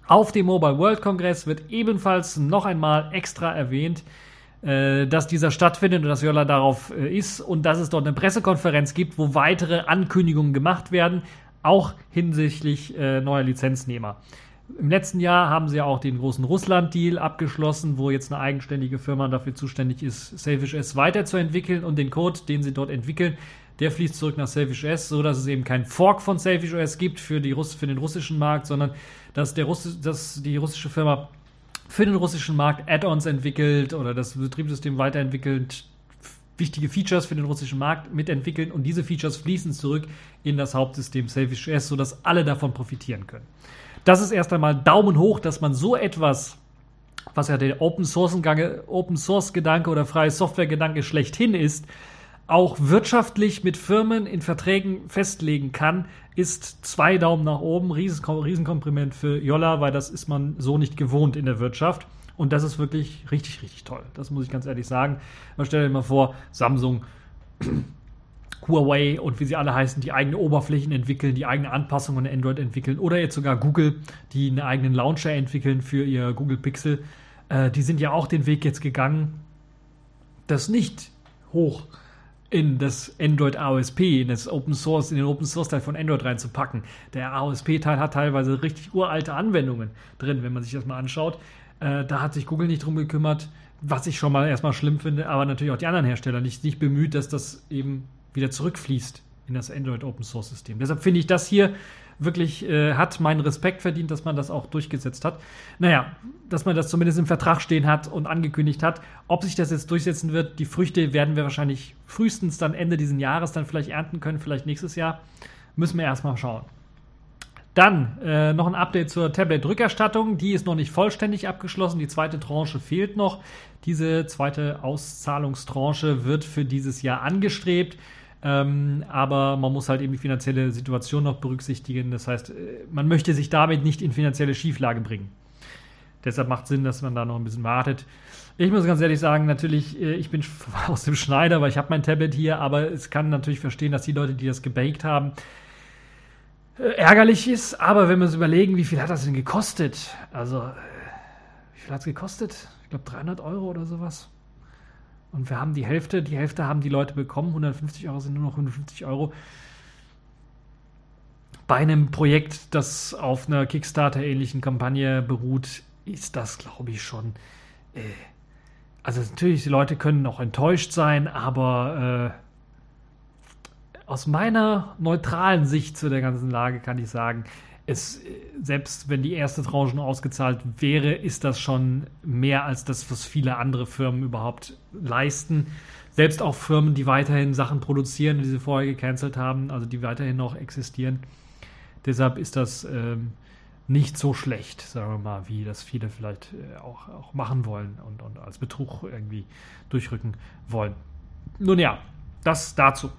Auf dem Mobile World Congress wird ebenfalls noch einmal extra erwähnt, äh, dass dieser stattfindet und dass Jolla darauf äh, ist und dass es dort eine Pressekonferenz gibt, wo weitere Ankündigungen gemacht werden, auch hinsichtlich äh, neuer Lizenznehmer. Im letzten Jahr haben sie ja auch den großen Russland-Deal abgeschlossen, wo jetzt eine eigenständige Firma dafür zuständig ist, Selfish S weiterzuentwickeln und den Code, den sie dort entwickeln, der fließt zurück nach Selfish S, so dass es eben kein Fork von Selfish OS gibt für, die Russ für den russischen Markt, sondern dass, der Russ dass die russische Firma für den russischen Markt Add-ons entwickelt oder das Betriebssystem weiterentwickelt, wichtige Features für den russischen Markt mitentwickeln und diese Features fließen zurück in das Hauptsystem Selfish OS, sodass alle davon profitieren können. Das ist erst einmal Daumen hoch, dass man so etwas, was ja der Open Source, Open Source Gedanke oder freie Software Gedanke schlechthin ist, auch wirtschaftlich mit Firmen in Verträgen festlegen kann, ist zwei Daumen nach oben. Riesenkompliment für Jolla, weil das ist man so nicht gewohnt in der Wirtschaft. Und das ist wirklich richtig, richtig toll. Das muss ich ganz ehrlich sagen. Man stellt sich mal vor, Samsung Huawei und wie sie alle heißen, die eigene Oberflächen entwickeln, die eigene Anpassungen an Android entwickeln oder jetzt sogar Google, die einen eigenen Launcher entwickeln für ihr Google Pixel. Äh, die sind ja auch den Weg jetzt gegangen, das nicht hoch in das Android AOSP, in das Open Source, in den Open Source Teil von Android reinzupacken. Der AOSP Teil hat teilweise richtig uralte Anwendungen drin, wenn man sich das mal anschaut. Äh, da hat sich Google nicht drum gekümmert, was ich schon mal erstmal schlimm finde, aber natürlich auch die anderen Hersteller nicht, nicht bemüht, dass das eben wieder zurückfließt in das Android Open Source System. Deshalb finde ich das hier wirklich, äh, hat meinen Respekt verdient, dass man das auch durchgesetzt hat. Naja, dass man das zumindest im Vertrag stehen hat und angekündigt hat. Ob sich das jetzt durchsetzen wird, die Früchte werden wir wahrscheinlich frühestens dann Ende dieses Jahres dann vielleicht ernten können, vielleicht nächstes Jahr. Müssen wir erstmal schauen. Dann äh, noch ein Update zur Tablet-Rückerstattung. Die ist noch nicht vollständig abgeschlossen. Die zweite Tranche fehlt noch. Diese zweite Auszahlungstranche wird für dieses Jahr angestrebt. Ähm, aber man muss halt eben die finanzielle Situation noch berücksichtigen. Das heißt, äh, man möchte sich damit nicht in finanzielle Schieflage bringen. Deshalb macht Sinn, dass man da noch ein bisschen wartet. Ich muss ganz ehrlich sagen, natürlich, äh, ich bin aus dem Schneider, weil ich habe mein Tablet hier, aber es kann natürlich verstehen, dass die Leute, die das gebaked haben, äh, ärgerlich ist. Aber wenn wir uns überlegen, wie viel hat das denn gekostet? Also, wie viel hat es gekostet? Ich glaube 300 Euro oder sowas. Und wir haben die Hälfte, die Hälfte haben die Leute bekommen, 150 Euro sind nur noch 150 Euro. Bei einem Projekt, das auf einer Kickstarter-ähnlichen Kampagne beruht, ist das, glaube ich, schon. Äh, also natürlich, die Leute können auch enttäuscht sein, aber äh, aus meiner neutralen Sicht zu der ganzen Lage kann ich sagen, es, selbst wenn die erste Tranche ausgezahlt wäre, ist das schon mehr als das, was viele andere Firmen überhaupt leisten. Selbst auch Firmen, die weiterhin Sachen produzieren, die sie vorher gecancelt haben, also die weiterhin noch existieren. Deshalb ist das ähm, nicht so schlecht, sagen wir mal, wie das viele vielleicht äh, auch, auch machen wollen und, und als Betrug irgendwie durchrücken wollen. Nun ja, das dazu.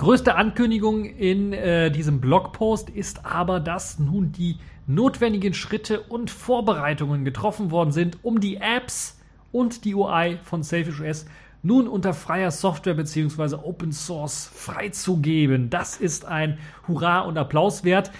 Größte Ankündigung in äh, diesem Blogpost ist aber, dass nun die notwendigen Schritte und Vorbereitungen getroffen worden sind, um die Apps und die UI von Selfish OS nun unter freier Software bzw. Open Source freizugeben. Das ist ein Hurra und Applaus wert.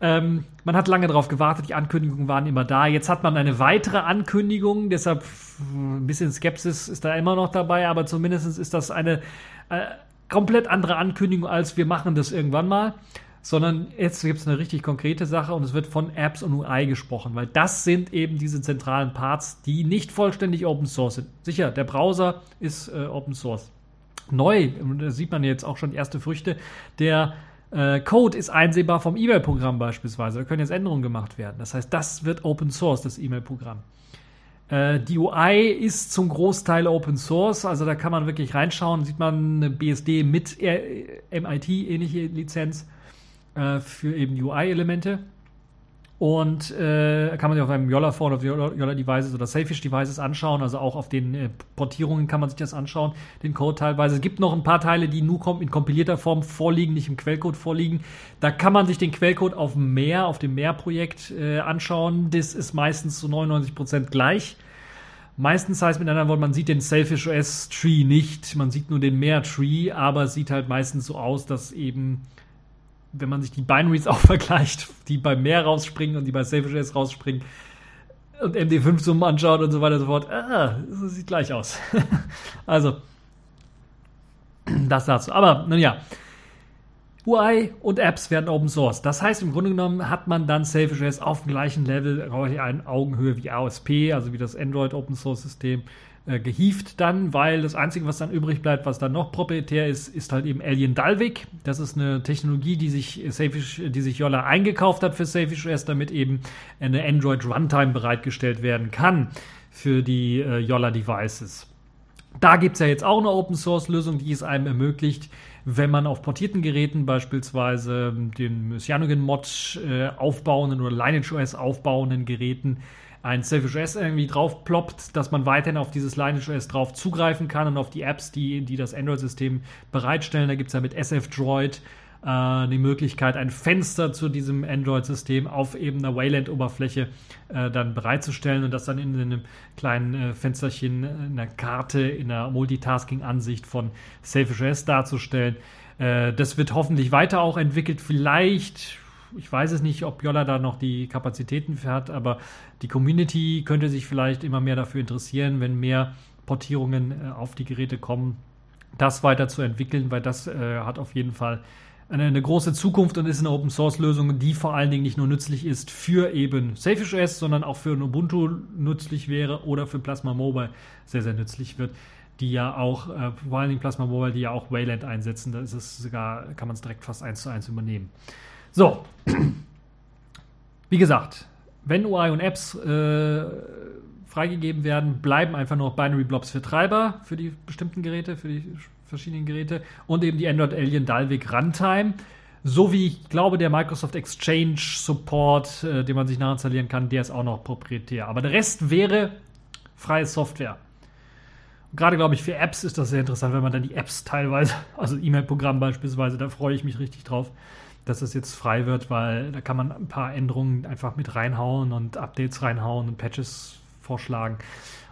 Ähm, man hat lange darauf gewartet, die Ankündigungen waren immer da. Jetzt hat man eine weitere Ankündigung, deshalb ein bisschen Skepsis ist da immer noch dabei, aber zumindest ist das eine äh, komplett andere Ankündigung als wir machen das irgendwann mal, sondern jetzt gibt es eine richtig konkrete Sache und es wird von Apps und UI gesprochen, weil das sind eben diese zentralen Parts, die nicht vollständig Open Source sind. Sicher, der Browser ist äh, Open Source. Neu, da sieht man jetzt auch schon erste Früchte, der äh, Code ist einsehbar vom E-Mail-Programm beispielsweise. Da können jetzt Änderungen gemacht werden. Das heißt, das wird Open Source, das E-Mail-Programm. Äh, die UI ist zum Großteil Open Source, also da kann man wirklich reinschauen. Sieht man eine BSD mit MIT-ähnliche Lizenz äh, für eben UI-Elemente. Und äh, kann man sich auf einem Yolla-Phone, auf Yolla-Devices oder Safish-Devices anschauen. Also auch auf den äh, Portierungen kann man sich das anschauen, den Code teilweise. Es gibt noch ein paar Teile, die nur in kompilierter Form vorliegen, nicht im Quellcode vorliegen. Da kann man sich den Quellcode auf Mehr, auf dem Mehr-Projekt äh, anschauen. Das ist meistens zu 99% gleich. Meistens heißt mit anderen Worten, man sieht den Selfish OS Tree nicht, man sieht nur den Mehr Tree, aber es sieht halt meistens so aus, dass eben wenn man sich die Binaries auch vergleicht, die bei mehr rausspringen und die bei SafeJS rausspringen und MD5-Summen anschaut und so weiter und so fort, ah, das sieht gleich aus. also, das dazu. Aber, nun ja, UI und Apps werden Open Source. Das heißt, im Grunde genommen hat man dann SafeJS auf dem gleichen Level, in Augenhöhe wie AOSP, also wie das Android Open Source System äh, dann, weil das Einzige, was dann übrig bleibt, was dann noch proprietär ist, ist halt eben Alien Dalvik. Das ist eine Technologie, die sich Safish, die sich Yolla eingekauft hat für Safish OS, damit eben eine Android Runtime bereitgestellt werden kann für die äh, Yolla Devices. Da gibt es ja jetzt auch eine Open Source Lösung, die es einem ermöglicht, wenn man auf portierten Geräten beispielsweise den Cyanogen Mod äh, aufbauenden oder Lineage OS aufbauenden Geräten ein Selfish OS irgendwie drauf ploppt, dass man weiterhin auf dieses Lineage OS drauf zugreifen kann und auf die Apps, die, die das Android-System bereitstellen. Da gibt es ja mit SF Droid äh, die Möglichkeit, ein Fenster zu diesem Android-System auf eben einer Wayland-Oberfläche äh, dann bereitzustellen und das dann in einem kleinen äh, Fensterchen in einer Karte, in einer Multitasking-Ansicht von Selfish OS darzustellen. Äh, das wird hoffentlich weiter auch entwickelt. Vielleicht ich weiß es nicht, ob Jolla da noch die Kapazitäten für hat, aber die Community könnte sich vielleicht immer mehr dafür interessieren, wenn mehr Portierungen äh, auf die Geräte kommen, das weiterzuentwickeln, weil das äh, hat auf jeden Fall eine, eine, große Zukunft und ist eine Open Source Lösung, die vor allen Dingen nicht nur nützlich ist für eben Selfish OS, sondern auch für Ubuntu nützlich wäre oder für Plasma Mobile sehr, sehr nützlich wird die ja auch, äh, vor allen Dingen Plasma Mobile, die ja auch Wayland einsetzen. Da ist es sogar, kann man es direkt fast eins zu eins übernehmen. So, wie gesagt, wenn UI und Apps äh, freigegeben werden, bleiben einfach nur Binary Blobs für Treiber, für die bestimmten Geräte, für die verschiedenen Geräte und eben die Android Alien Dalvik Runtime. So wie ich glaube, der Microsoft Exchange Support, äh, den man sich nachinstallieren kann, der ist auch noch proprietär. Aber der Rest wäre freie Software. gerade glaube ich, für Apps ist das sehr interessant, wenn man dann die Apps teilweise, also E-Mail-Programm beispielsweise, da freue ich mich richtig drauf dass es jetzt frei wird, weil da kann man ein paar Änderungen einfach mit reinhauen und Updates reinhauen und Patches vorschlagen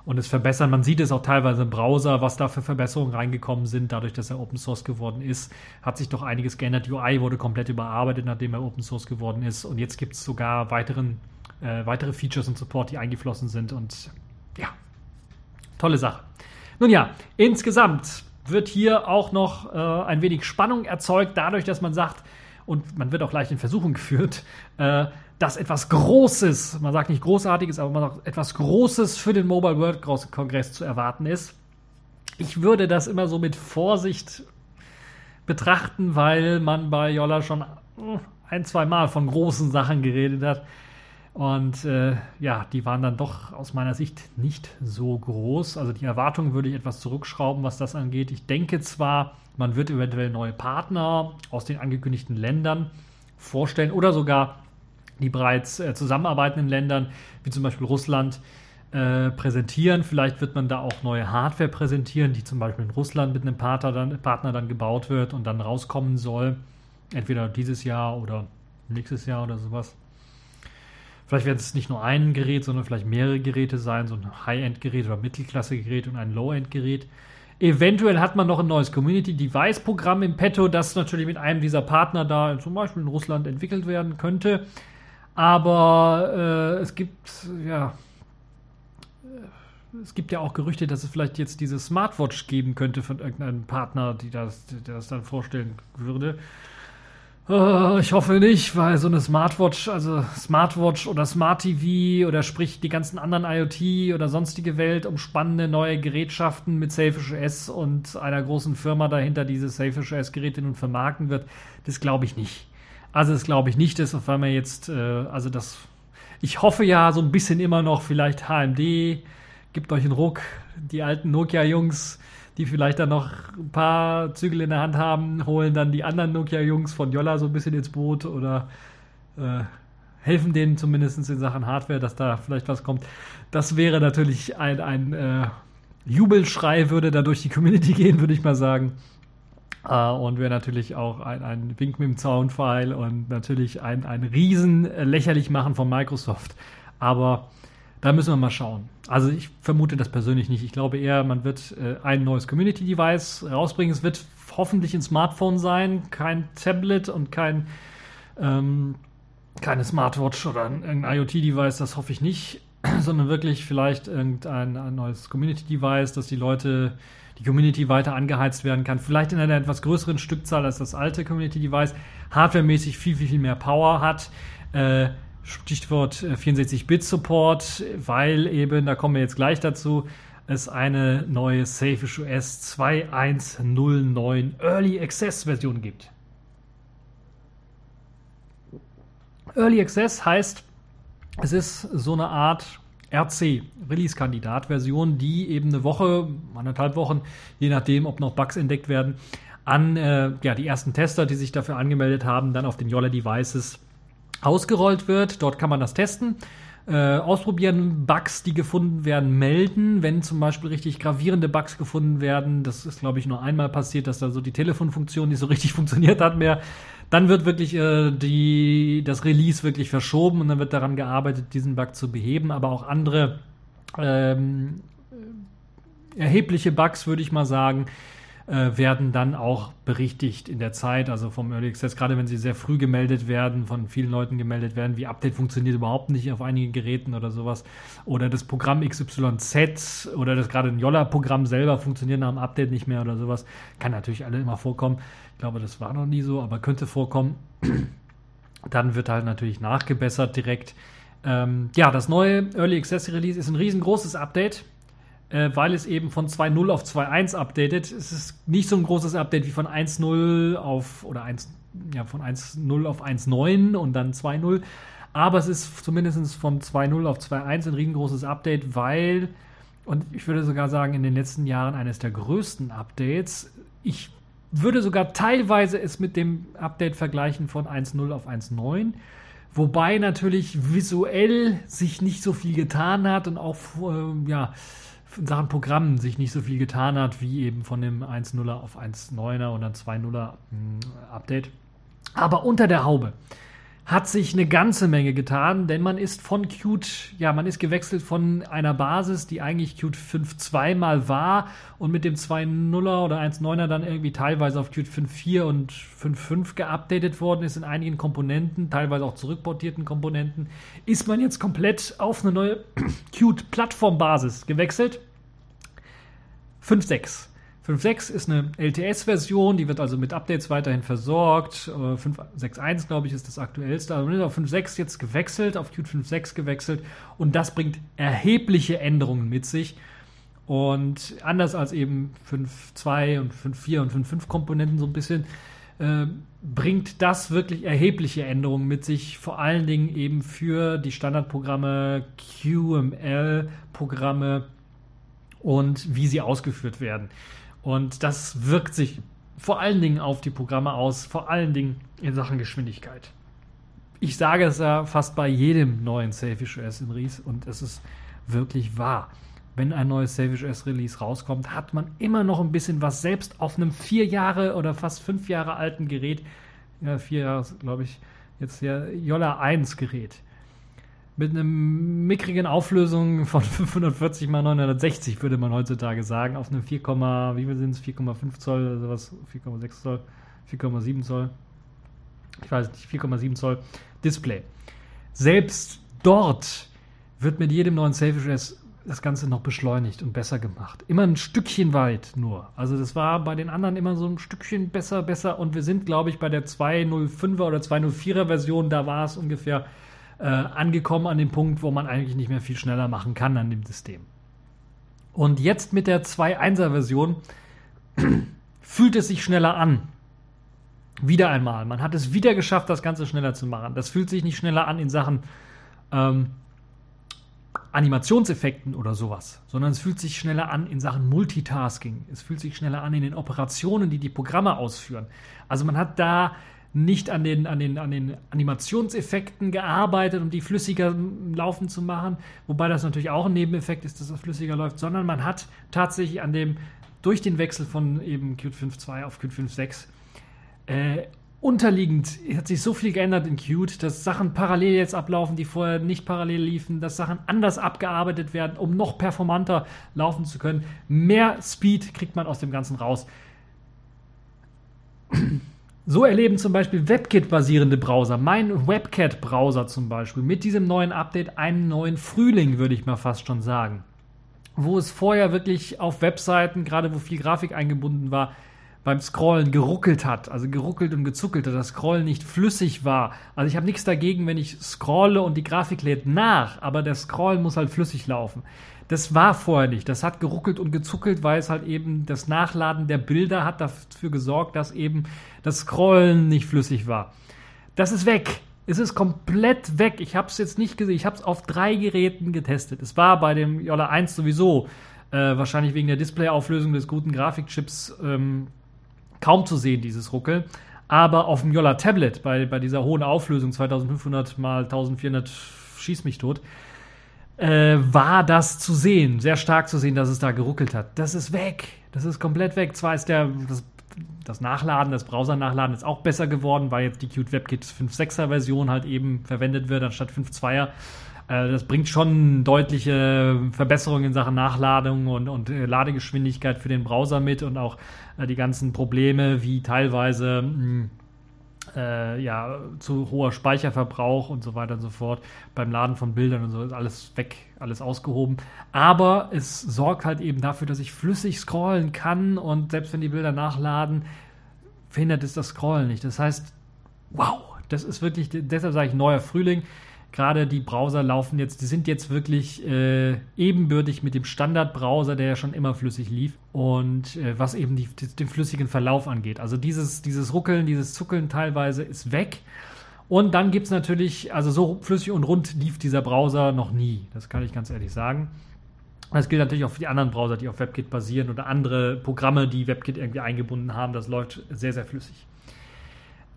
und es verbessern. Man sieht es auch teilweise im Browser, was da für Verbesserungen reingekommen sind, dadurch, dass er Open Source geworden ist. Hat sich doch einiges geändert. UI wurde komplett überarbeitet, nachdem er Open Source geworden ist. Und jetzt gibt es sogar weiteren, äh, weitere Features und Support, die eingeflossen sind. Und ja, tolle Sache. Nun ja, insgesamt wird hier auch noch äh, ein wenig Spannung erzeugt, dadurch, dass man sagt, und man wird auch leicht in Versuchung geführt, äh, dass etwas Großes, man sagt nicht Großartiges, aber man sagt etwas Großes für den Mobile World Congress zu erwarten ist. Ich würde das immer so mit Vorsicht betrachten, weil man bei Jolla schon äh, ein, zwei Mal von großen Sachen geredet hat. Und äh, ja, die waren dann doch aus meiner Sicht nicht so groß. Also die Erwartungen würde ich etwas zurückschrauben, was das angeht. Ich denke zwar, man wird eventuell neue Partner aus den angekündigten Ländern vorstellen oder sogar die bereits äh, zusammenarbeitenden Ländern, wie zum Beispiel Russland, äh, präsentieren. Vielleicht wird man da auch neue Hardware präsentieren, die zum Beispiel in Russland mit einem Partner dann, Partner dann gebaut wird und dann rauskommen soll. Entweder dieses Jahr oder nächstes Jahr oder sowas. Vielleicht werden es nicht nur ein Gerät, sondern vielleicht mehrere Geräte sein, so ein High-End-Gerät oder Mittelklasse-Gerät und ein Low-End-Gerät. Eventuell hat man noch ein neues Community Device Programm im Petto, das natürlich mit einem dieser Partner da zum Beispiel in Russland entwickelt werden könnte. Aber äh, es gibt ja es gibt ja auch Gerüchte, dass es vielleicht jetzt diese Smartwatch geben könnte von irgendeinem Partner, die das, der das dann vorstellen würde. Uh, ich hoffe nicht, weil so eine Smartwatch, also Smartwatch oder Smart TV oder sprich die ganzen anderen IoT oder sonstige Welt umspannende neue Gerätschaften mit Selfish OS und einer großen Firma dahinter diese Selfish OS Geräte nun vermarkten wird, das glaube ich nicht. Also das glaube ich nicht, dass auf einmal jetzt, äh, also das, ich hoffe ja so ein bisschen immer noch vielleicht HMD, gibt euch einen Ruck, die alten Nokia-Jungs, die vielleicht dann noch ein paar Zügel in der Hand haben, holen dann die anderen Nokia-Jungs von Jolla so ein bisschen ins Boot oder äh, helfen denen zumindest in Sachen Hardware, dass da vielleicht was kommt. Das wäre natürlich ein, ein äh, Jubelschrei, würde da durch die Community gehen, würde ich mal sagen. Uh, und wäre natürlich auch ein, ein Wink mit dem Zaunpfeil und natürlich ein, ein riesen lächerlich machen von Microsoft. Aber da müssen wir mal schauen. Also ich vermute das persönlich nicht. Ich glaube eher, man wird äh, ein neues Community-Device rausbringen. Es wird hoffentlich ein Smartphone sein, kein Tablet und kein ähm, keine Smartwatch oder ein, IoT-Device, das hoffe ich nicht, sondern wirklich vielleicht irgendein neues Community-Device, dass die Leute, die Community weiter angeheizt werden kann. Vielleicht in einer etwas größeren Stückzahl als das alte Community-Device, hardwaremäßig viel, viel, viel mehr Power hat. Äh, Stichwort 64-Bit-Support, äh, weil eben, da kommen wir jetzt gleich dazu, es eine neue Safish OS 2109 Early Access Version gibt. Early Access heißt, es ist so eine Art RC, Release-Kandidat-Version, die eben eine Woche, anderthalb Wochen, je nachdem, ob noch Bugs entdeckt werden, an äh, ja, die ersten Tester, die sich dafür angemeldet haben, dann auf den Yola Devices ausgerollt wird. Dort kann man das testen. Äh, ausprobieren, Bugs, die gefunden werden, melden. Wenn zum Beispiel richtig gravierende Bugs gefunden werden, das ist, glaube ich, nur einmal passiert, dass da so die Telefonfunktion nicht so richtig funktioniert hat mehr, dann wird wirklich äh, die, das Release wirklich verschoben und dann wird daran gearbeitet, diesen Bug zu beheben. Aber auch andere ähm, erhebliche Bugs, würde ich mal sagen, äh, werden dann auch berichtigt in der Zeit, also vom Early Access, gerade wenn sie sehr früh gemeldet werden, von vielen Leuten gemeldet werden, wie Update funktioniert überhaupt nicht auf einigen Geräten oder sowas. Oder das Programm XYZ oder das gerade ein Jolla-Programm selber funktioniert nach dem Update nicht mehr oder sowas. Kann natürlich alle immer vorkommen. Ich glaube, das war noch nie so, aber könnte vorkommen. Dann wird halt natürlich nachgebessert direkt. Ähm, ja, das neue Early Access Release ist ein riesengroßes Update äh, weil es eben von 2.0 auf 2.1 updatet. Es ist nicht so ein großes Update wie von 1.0 auf oder 1, ja, von 1.0 auf 1.9 und dann 2.0. Aber es ist zumindest von 2.0 auf 2.1 ein riesengroßes Update, weil, und ich würde sogar sagen, in den letzten Jahren eines der größten Updates. Ich würde sogar teilweise es mit dem Update vergleichen von 1.0 auf 1.9. Wobei natürlich visuell sich nicht so viel getan hat und auch, äh, ja, in Sachen Programmen sich nicht so viel getan hat, wie eben von dem 1.0er auf 1.9er und dann 2.0er hm, Update. Aber unter der Haube hat sich eine ganze Menge getan, denn man ist von Qt, ja, man ist gewechselt von einer Basis, die eigentlich Qt 5.2 mal war und mit dem 2.0er oder 1.9er dann irgendwie teilweise auf Qt 5.4 und 5.5 geupdatet worden ist in einigen Komponenten, teilweise auch zurückportierten Komponenten, ist man jetzt komplett auf eine neue Qt-Plattformbasis gewechselt. 5.6. 5.6 ist eine LTS-Version, die wird also mit Updates weiterhin versorgt. 5.6.1, äh, glaube ich, ist das aktuellste. Also auf 5.6 jetzt gewechselt, auf Qt 5.6 gewechselt und das bringt erhebliche Änderungen mit sich. Und anders als eben 5.2 und 5.4 und 5.5 Komponenten so ein bisschen, äh, bringt das wirklich erhebliche Änderungen mit sich, vor allen Dingen eben für die Standardprogramme, QML-Programme und wie sie ausgeführt werden. Und das wirkt sich vor allen Dingen auf die Programme aus, vor allen Dingen in Sachen Geschwindigkeit. Ich sage es ja fast bei jedem neuen Selfish OS in Ries und es ist wirklich wahr. Wenn ein neues Selfish OS Release rauskommt, hat man immer noch ein bisschen was, selbst auf einem vier Jahre oder fast fünf Jahre alten Gerät, ja, vier Jahre, glaube ich, jetzt ja, Jolla 1 Gerät. Mit einer mickrigen Auflösung von 540 mal 960, würde man heutzutage sagen, auf einem 4, wie viel sind es? 4,5 Zoll oder sowas, 4,6 Zoll, 4,7 Zoll, ich weiß nicht, 4,7 Zoll Display. Selbst dort wird mit jedem neuen Selfie OS das Ganze noch beschleunigt und besser gemacht. Immer ein Stückchen weit nur. Also das war bei den anderen immer so ein Stückchen besser, besser. Und wir sind, glaube ich, bei der 205er oder 204er Version, da war es ungefähr äh, angekommen an dem Punkt, wo man eigentlich nicht mehr viel schneller machen kann an dem System. Und jetzt mit der 2.1er Version fühlt es sich schneller an. Wieder einmal. Man hat es wieder geschafft, das Ganze schneller zu machen. Das fühlt sich nicht schneller an in Sachen ähm, Animationseffekten oder sowas, sondern es fühlt sich schneller an in Sachen Multitasking. Es fühlt sich schneller an in den Operationen, die die Programme ausführen. Also man hat da nicht an den, an, den, an den Animationseffekten gearbeitet, um die flüssiger laufen zu machen, wobei das natürlich auch ein Nebeneffekt ist, dass es flüssiger läuft, sondern man hat tatsächlich an dem, durch den Wechsel von eben Qt 5.2 auf Qt 5.6 äh, unterliegend hat sich so viel geändert in Qt, dass Sachen parallel jetzt ablaufen, die vorher nicht parallel liefen, dass Sachen anders abgearbeitet werden, um noch performanter laufen zu können. Mehr Speed kriegt man aus dem Ganzen raus. So erleben zum Beispiel WebKit-basierende Browser, mein WebKit-Browser zum Beispiel, mit diesem neuen Update einen neuen Frühling, würde ich mal fast schon sagen. Wo es vorher wirklich auf Webseiten, gerade wo viel Grafik eingebunden war, beim Scrollen geruckelt hat, also geruckelt und gezuckelt hat, das Scrollen nicht flüssig war. Also ich habe nichts dagegen, wenn ich scrolle und die Grafik lädt nach, aber der Scroll muss halt flüssig laufen. Das war vorher nicht. Das hat geruckelt und gezuckelt, weil es halt eben das Nachladen der Bilder hat dafür gesorgt, dass eben das Scrollen nicht flüssig war. Das ist weg. Es ist komplett weg. Ich habe es jetzt nicht gesehen. Ich habe es auf drei Geräten getestet. Es war bei dem Yola 1 sowieso äh, wahrscheinlich wegen der Displayauflösung des guten Grafikchips ähm, kaum zu sehen, dieses Ruckeln. Aber auf dem Yola Tablet, bei, bei dieser hohen Auflösung, 2500 mal 1400, schieß mich tot, äh, war das zu sehen, sehr stark zu sehen, dass es da geruckelt hat. Das ist weg. Das ist komplett weg. Zwar ist der, das, das Nachladen, das Browser-Nachladen ist auch besser geworden, weil jetzt die Qt WebKit 5.6er Version halt eben verwendet wird anstatt 5.2er. Äh, das bringt schon deutliche Verbesserungen in Sachen Nachladung und, und äh, Ladegeschwindigkeit für den Browser mit und auch äh, die ganzen Probleme wie teilweise mh, hm, äh, ja, zu hoher Speicherverbrauch und so weiter und so fort beim Laden von Bildern und so ist alles weg, alles ausgehoben. Aber es sorgt halt eben dafür, dass ich flüssig scrollen kann und selbst wenn die Bilder nachladen, verhindert es das Scrollen nicht. Das heißt, wow, das ist wirklich, deshalb sage ich neuer Frühling gerade die Browser laufen jetzt, die sind jetzt wirklich äh, ebenbürtig mit dem Standardbrowser, der ja schon immer flüssig lief und äh, was eben die, die, den flüssigen Verlauf angeht. Also dieses, dieses Ruckeln, dieses Zuckeln teilweise ist weg. Und dann gibt es natürlich, also so flüssig und rund lief dieser Browser noch nie. Das kann ich ganz ehrlich sagen. Das gilt natürlich auch für die anderen Browser, die auf WebKit basieren oder andere Programme, die WebKit irgendwie eingebunden haben. Das läuft sehr, sehr flüssig.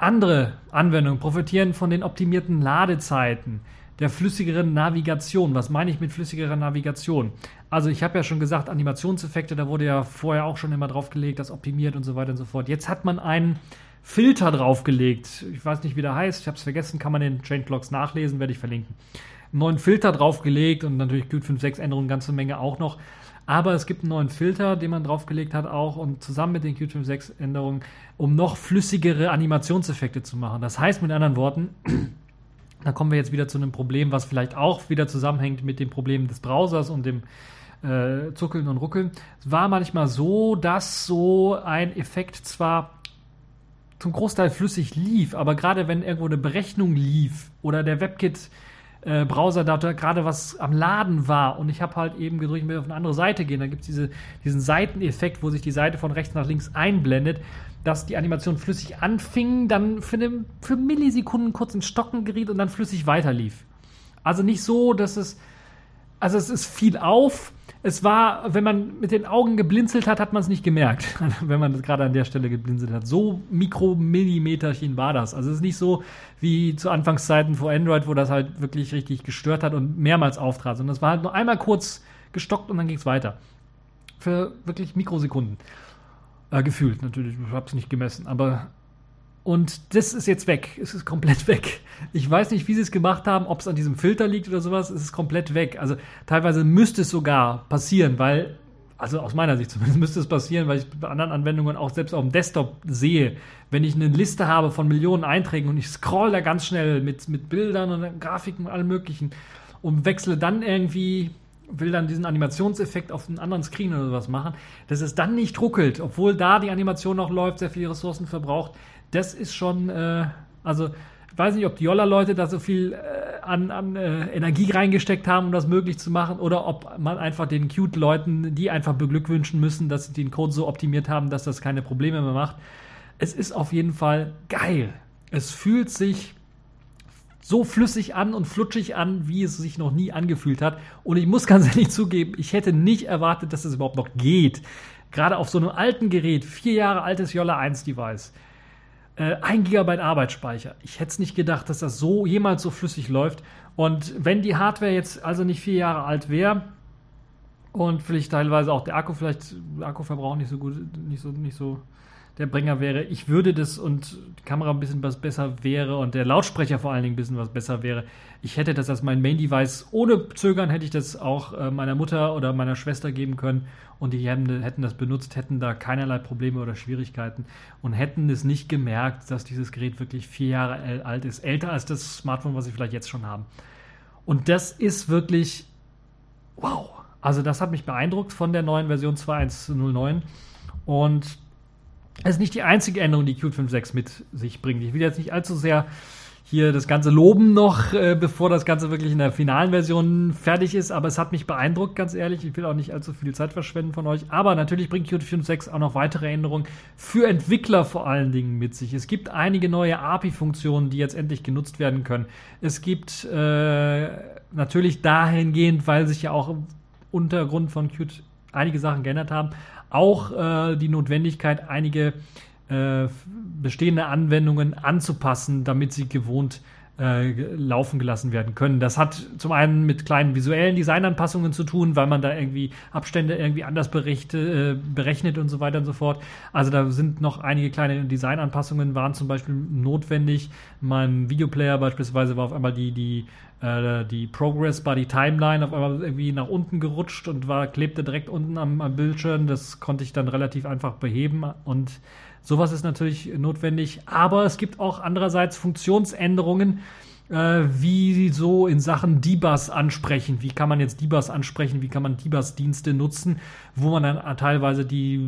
Andere Anwendungen profitieren von den optimierten Ladezeiten, der flüssigeren Navigation. Was meine ich mit flüssigerer Navigation? Also ich habe ja schon gesagt, Animationseffekte, da wurde ja vorher auch schon immer draufgelegt, das optimiert und so weiter und so fort. Jetzt hat man einen Filter draufgelegt. Ich weiß nicht, wie der heißt, ich habe es vergessen, kann man in Changelogs nachlesen, werde ich verlinken. Einen neuen Filter draufgelegt und natürlich Qt 5.6 Änderungen, ganze Menge auch noch. Aber es gibt einen neuen Filter, den man draufgelegt hat auch und zusammen mit den Qt 5.6 Änderungen, um noch flüssigere Animationseffekte zu machen. Das heißt mit anderen Worten, da kommen wir jetzt wieder zu einem Problem, was vielleicht auch wieder zusammenhängt mit dem Problem des Browsers und dem äh, Zuckeln und Ruckeln. Es war manchmal so, dass so ein Effekt zwar zum Großteil flüssig lief, aber gerade wenn irgendwo eine Berechnung lief oder der WebKit äh, Browser da gerade was am Laden war und ich habe halt eben gedrückt, ich will auf eine andere Seite gehen, dann gibt es diese, diesen Seiteneffekt, wo sich die Seite von rechts nach links einblendet, dass die Animation flüssig anfing, dann für, eine, für Millisekunden kurz in Stocken geriet und dann flüssig weiterlief. Also nicht so, dass es, also es ist viel auf, es war, wenn man mit den Augen geblinzelt hat, hat man es nicht gemerkt, wenn man gerade an der Stelle geblinzelt hat. So Mikromillimeterchen war das. Also es ist nicht so wie zu Anfangszeiten vor Android, wo das halt wirklich richtig gestört hat und mehrmals auftrat, sondern es war halt nur einmal kurz gestockt und dann ging es weiter. Für wirklich Mikrosekunden. Äh, gefühlt natürlich, ich habe es nicht gemessen, aber Und das ist jetzt weg. Es ist komplett weg. Ich weiß nicht, wie sie es gemacht haben, ob es an diesem Filter liegt oder sowas. Es ist komplett weg. Also teilweise müsste es sogar passieren, weil, also aus meiner Sicht zumindest müsste es passieren, weil ich bei anderen Anwendungen auch selbst auf dem Desktop sehe, wenn ich eine Liste habe von Millionen Einträgen und ich scroll da ganz schnell mit, mit Bildern und Grafiken und allem möglichen und wechsle dann irgendwie will dann diesen Animationseffekt auf einen anderen Screen oder sowas machen, dass es dann nicht ruckelt, obwohl da die Animation noch läuft, sehr viele Ressourcen verbraucht das ist schon, äh, also ich weiß nicht, ob die Jolla-Leute da so viel äh, an, an äh, Energie reingesteckt haben, um das möglich zu machen, oder ob man einfach den Cute-Leuten, die einfach beglückwünschen müssen, dass sie den Code so optimiert haben, dass das keine Probleme mehr macht. Es ist auf jeden Fall geil. Es fühlt sich so flüssig an und flutschig an, wie es sich noch nie angefühlt hat. Und ich muss ganz ehrlich zugeben, ich hätte nicht erwartet, dass es überhaupt noch geht. Gerade auf so einem alten Gerät, vier Jahre altes Jolla 1 Device äh, 1 GB Arbeitsspeicher. Ich hätte es nicht gedacht, dass das so jemals so flüssig läuft. Und wenn die Hardware jetzt also nicht vier Jahre alt wäre und vielleicht teilweise auch der Akku, vielleicht Akkuverbrauch nicht so gut, nicht so, nicht so der Bringer wäre, ich würde das und die Kamera ein bisschen was besser wäre und der Lautsprecher vor allen Dingen ein bisschen was besser wäre, ich hätte das als mein Main-Device, ohne Zögern hätte ich das auch äh, meiner Mutter oder meiner Schwester geben können und die hätten, hätten das benutzt, hätten da keinerlei Probleme oder Schwierigkeiten und hätten es nicht gemerkt, dass dieses Gerät wirklich vier Jahre alt ist, älter als das Smartphone, was sie vielleicht jetzt schon haben. Und das ist wirklich wow. Also das hat mich beeindruckt von der neuen Version 2.1.09 und es ist nicht die einzige Änderung, die Qt 5.6 mit sich bringt. Ich will jetzt nicht allzu sehr hier das Ganze loben noch, äh, bevor das Ganze wirklich in der finalen Version fertig ist. Aber es hat mich beeindruckt, ganz ehrlich. Ich will auch nicht allzu viel Zeit verschwenden von euch. Aber natürlich bringt Qt 5.6 auch noch weitere Änderungen für Entwickler vor allen Dingen mit sich. Es gibt einige neue API-Funktionen, die jetzt endlich genutzt werden können. Es gibt äh, natürlich dahingehend, weil sich ja auch im Untergrund von Qt einige Sachen geändert haben, auch äh, die Notwendigkeit, einige äh, bestehende Anwendungen anzupassen, damit sie gewohnt äh, laufen gelassen werden können. Das hat zum einen mit kleinen visuellen Designanpassungen zu tun, weil man da irgendwie Abstände irgendwie anders berichte, äh, berechnet und so weiter und so fort. Also da sind noch einige kleine Designanpassungen, waren zum Beispiel notwendig. Mein Videoplayer beispielsweise war auf einmal die, die äh, die Progress Body Timeline auf einmal irgendwie nach unten gerutscht und war, klebte direkt unten am, am Bildschirm. Das konnte ich dann relativ einfach beheben und sowas ist natürlich notwendig. Aber es gibt auch andererseits Funktionsänderungen, äh, wie so in Sachen Debus ansprechen. Wie kann man jetzt Debus ansprechen? Wie kann man Debus-Dienste nutzen? Wo man dann teilweise die,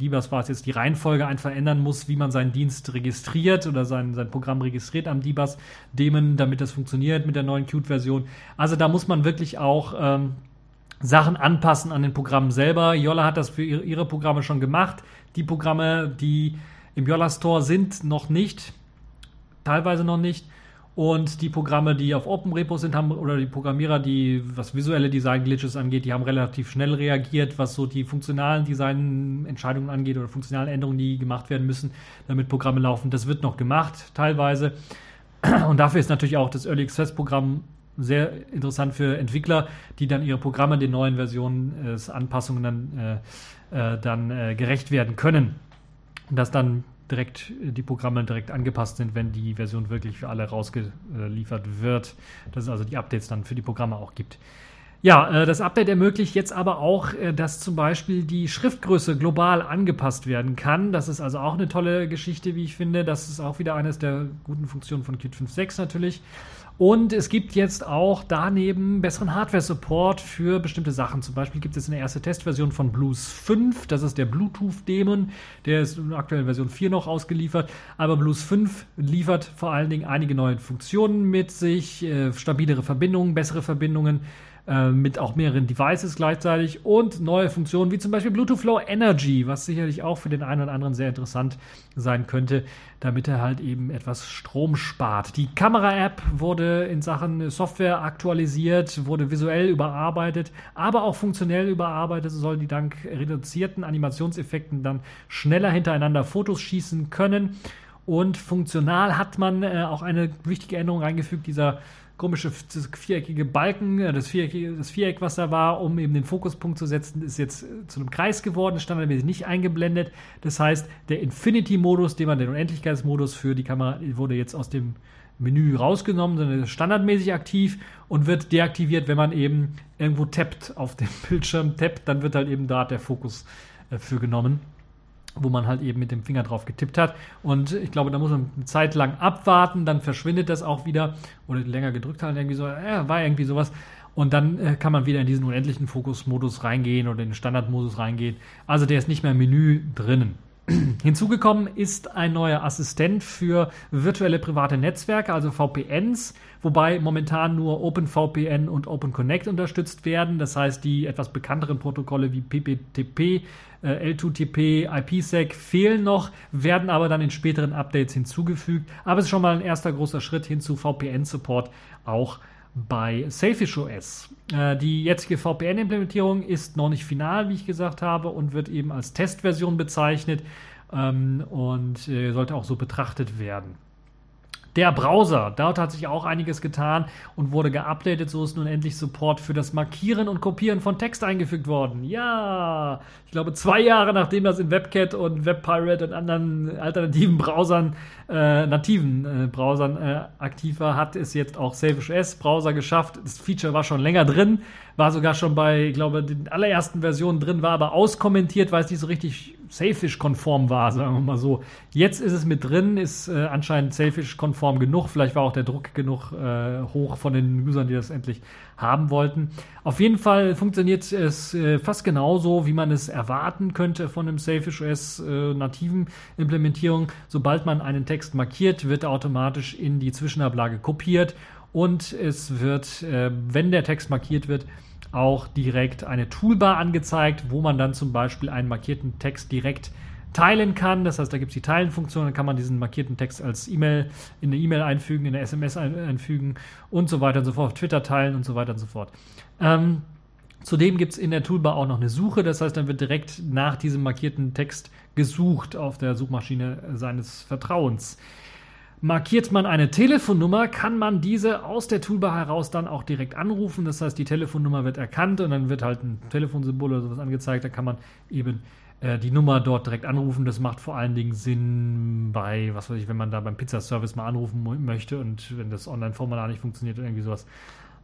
Debus war es jetzt die Reihenfolge einfach ändern muss, wie man seinen Dienst registriert oder sein, sein Programm registriert am Debus-Daemon, damit das funktioniert mit der neuen Qt-Version. Also da muss man wirklich auch ähm, Sachen anpassen an den Programmen selber. Yola hat das für ihre, ihre Programme schon gemacht. Die Programme, die im Yola Store sind, noch nicht. Teilweise noch nicht. Und die Programme, die auf Open Repos sind, haben, oder die Programmierer, die was visuelle Design-Glitches angeht, die haben relativ schnell reagiert, was so die funktionalen Design-Entscheidungen angeht oder funktionalen Änderungen, die gemacht werden müssen, damit Programme laufen. Das wird noch gemacht, teilweise. Und dafür ist natürlich auch das Early Access-Programm sehr interessant für Entwickler, die dann ihre Programme den neuen Versionen äh, Anpassungen dann, äh, äh, dann äh, gerecht werden können. Und das dann direkt die Programme direkt angepasst sind, wenn die Version wirklich für alle rausgeliefert wird. Dass es also die Updates dann für die Programme auch gibt. Ja, äh, das Update ermöglicht jetzt aber auch, äh, dass zum Beispiel die Schriftgröße global angepasst werden kann. Das ist also auch eine tolle Geschichte, wie ich finde. Das ist auch wieder eines der guten Funktionen von Qt 5.6 natürlich. Und es gibt jetzt auch daneben besseren Hardware-Support für bestimmte Sachen. Zum Beispiel gibt es eine erste Testversion von Blues 5. Das ist der Bluetooth-Daemon. Der ist in der aktuellen Version 4 noch ausgeliefert. Aber Blues 5 liefert vor allen Dingen einige neue Funktionen mit sich. Äh, stabilere Verbindungen, bessere Verbindungen äh, mit auch mehreren Devices gleichzeitig und neue Funktionen wie zum Beispiel Bluetooth Low Energy, was sicherlich auch für den einen oder anderen sehr interessant sein könnte, damit er halt eben etwas Strom spart. Die Kamera-App wurde in Sachen Software aktualisiert, wurde visuell überarbeitet, aber auch funktionell überarbeitet, soll die dank reduzierten Animationseffekten dann schneller hintereinander Fotos schießen können. Und funktional hat man äh, auch eine wichtige Änderung eingefügt, dieser komische viereckige Balken, äh, das, Viereck, das Viereck, was da war, um eben den Fokuspunkt zu setzen, ist jetzt äh, zu einem Kreis geworden, standardmäßig nicht eingeblendet. Das heißt, der Infinity-Modus, den man den Unendlichkeitsmodus für die Kamera, wurde jetzt aus dem Menü rausgenommen, sondern ist standardmäßig aktiv und wird deaktiviert, wenn man eben irgendwo tappt auf dem Bildschirm, tappt, dann wird halt eben da der Fokus äh, für genommen wo man halt eben mit dem Finger drauf getippt hat. Und ich glaube, da muss man eine Zeit lang abwarten, dann verschwindet das auch wieder. Oder länger gedrückt halten, irgendwie so, ja, war irgendwie sowas. Und dann äh, kann man wieder in diesen unendlichen Fokusmodus reingehen oder in den Standardmodus reingehen. Also der ist nicht mehr im Menü drinnen. Hinzugekommen ist ein neuer Assistent für virtuelle private Netzwerke, also VPNs, wobei momentan nur OpenVPN und OpenConnect unterstützt werden. Das heißt, die etwas bekannteren Protokolle wie PPTP, äh, L2TP, IPsec fehlen noch, werden aber dann in späteren Updates hinzugefügt. Aber es ist schon mal ein erster großer Schritt hin zu VPN-Support auch bei Sailfish OS. Äh, die jetzige VPN-Implementierung ist noch nicht final, wie ich gesagt habe, und wird eben als Testversion bezeichnet ähm, und äh, sollte auch so betrachtet werden. Der Browser, dort hat sich auch einiges getan und wurde geupdatet. So ist nun endlich Support für das Markieren und Kopieren von Text eingefügt worden. Ja, ich glaube, zwei Jahre nachdem das in WebCat und WebPirate und anderen alternativen Browsern, äh, nativen äh, Browsern äh, aktiv war, hat es jetzt auch Selfish S Browser geschafft. Das Feature war schon länger drin, war sogar schon bei, ich glaube, den allerersten Versionen drin, war aber auskommentiert, weil es nicht so richtig Sailfish-konform war, sagen wir mal so. Jetzt ist es mit drin, ist äh, anscheinend Sailfish-konform genug. Vielleicht war auch der Druck genug äh, hoch von den Usern, die das endlich haben wollten. Auf jeden Fall funktioniert es äh, fast genauso, wie man es erwarten könnte von einem Sailfish OS äh, nativen Implementierung. Sobald man einen Text markiert, wird er automatisch in die Zwischenablage kopiert und es wird, äh, wenn der Text markiert wird, auch direkt eine Toolbar angezeigt, wo man dann zum Beispiel einen markierten Text direkt teilen kann. Das heißt, da gibt es die Teilen-Funktion, dann kann man diesen markierten Text als E-Mail in eine E-Mail einfügen, in eine SMS einfügen und so weiter und so fort, auf Twitter teilen und so weiter und so fort. Ähm, zudem gibt es in der Toolbar auch noch eine Suche, das heißt, dann wird direkt nach diesem markierten Text gesucht auf der Suchmaschine seines Vertrauens. Markiert man eine Telefonnummer, kann man diese aus der Toolbar heraus dann auch direkt anrufen. Das heißt, die Telefonnummer wird erkannt und dann wird halt ein Telefonsymbol oder sowas angezeigt. Da kann man eben äh, die Nummer dort direkt anrufen. Das macht vor allen Dingen Sinn bei, was weiß ich, wenn man da beim Pizzaservice mal anrufen möchte und wenn das Online-Formular nicht funktioniert oder irgendwie sowas,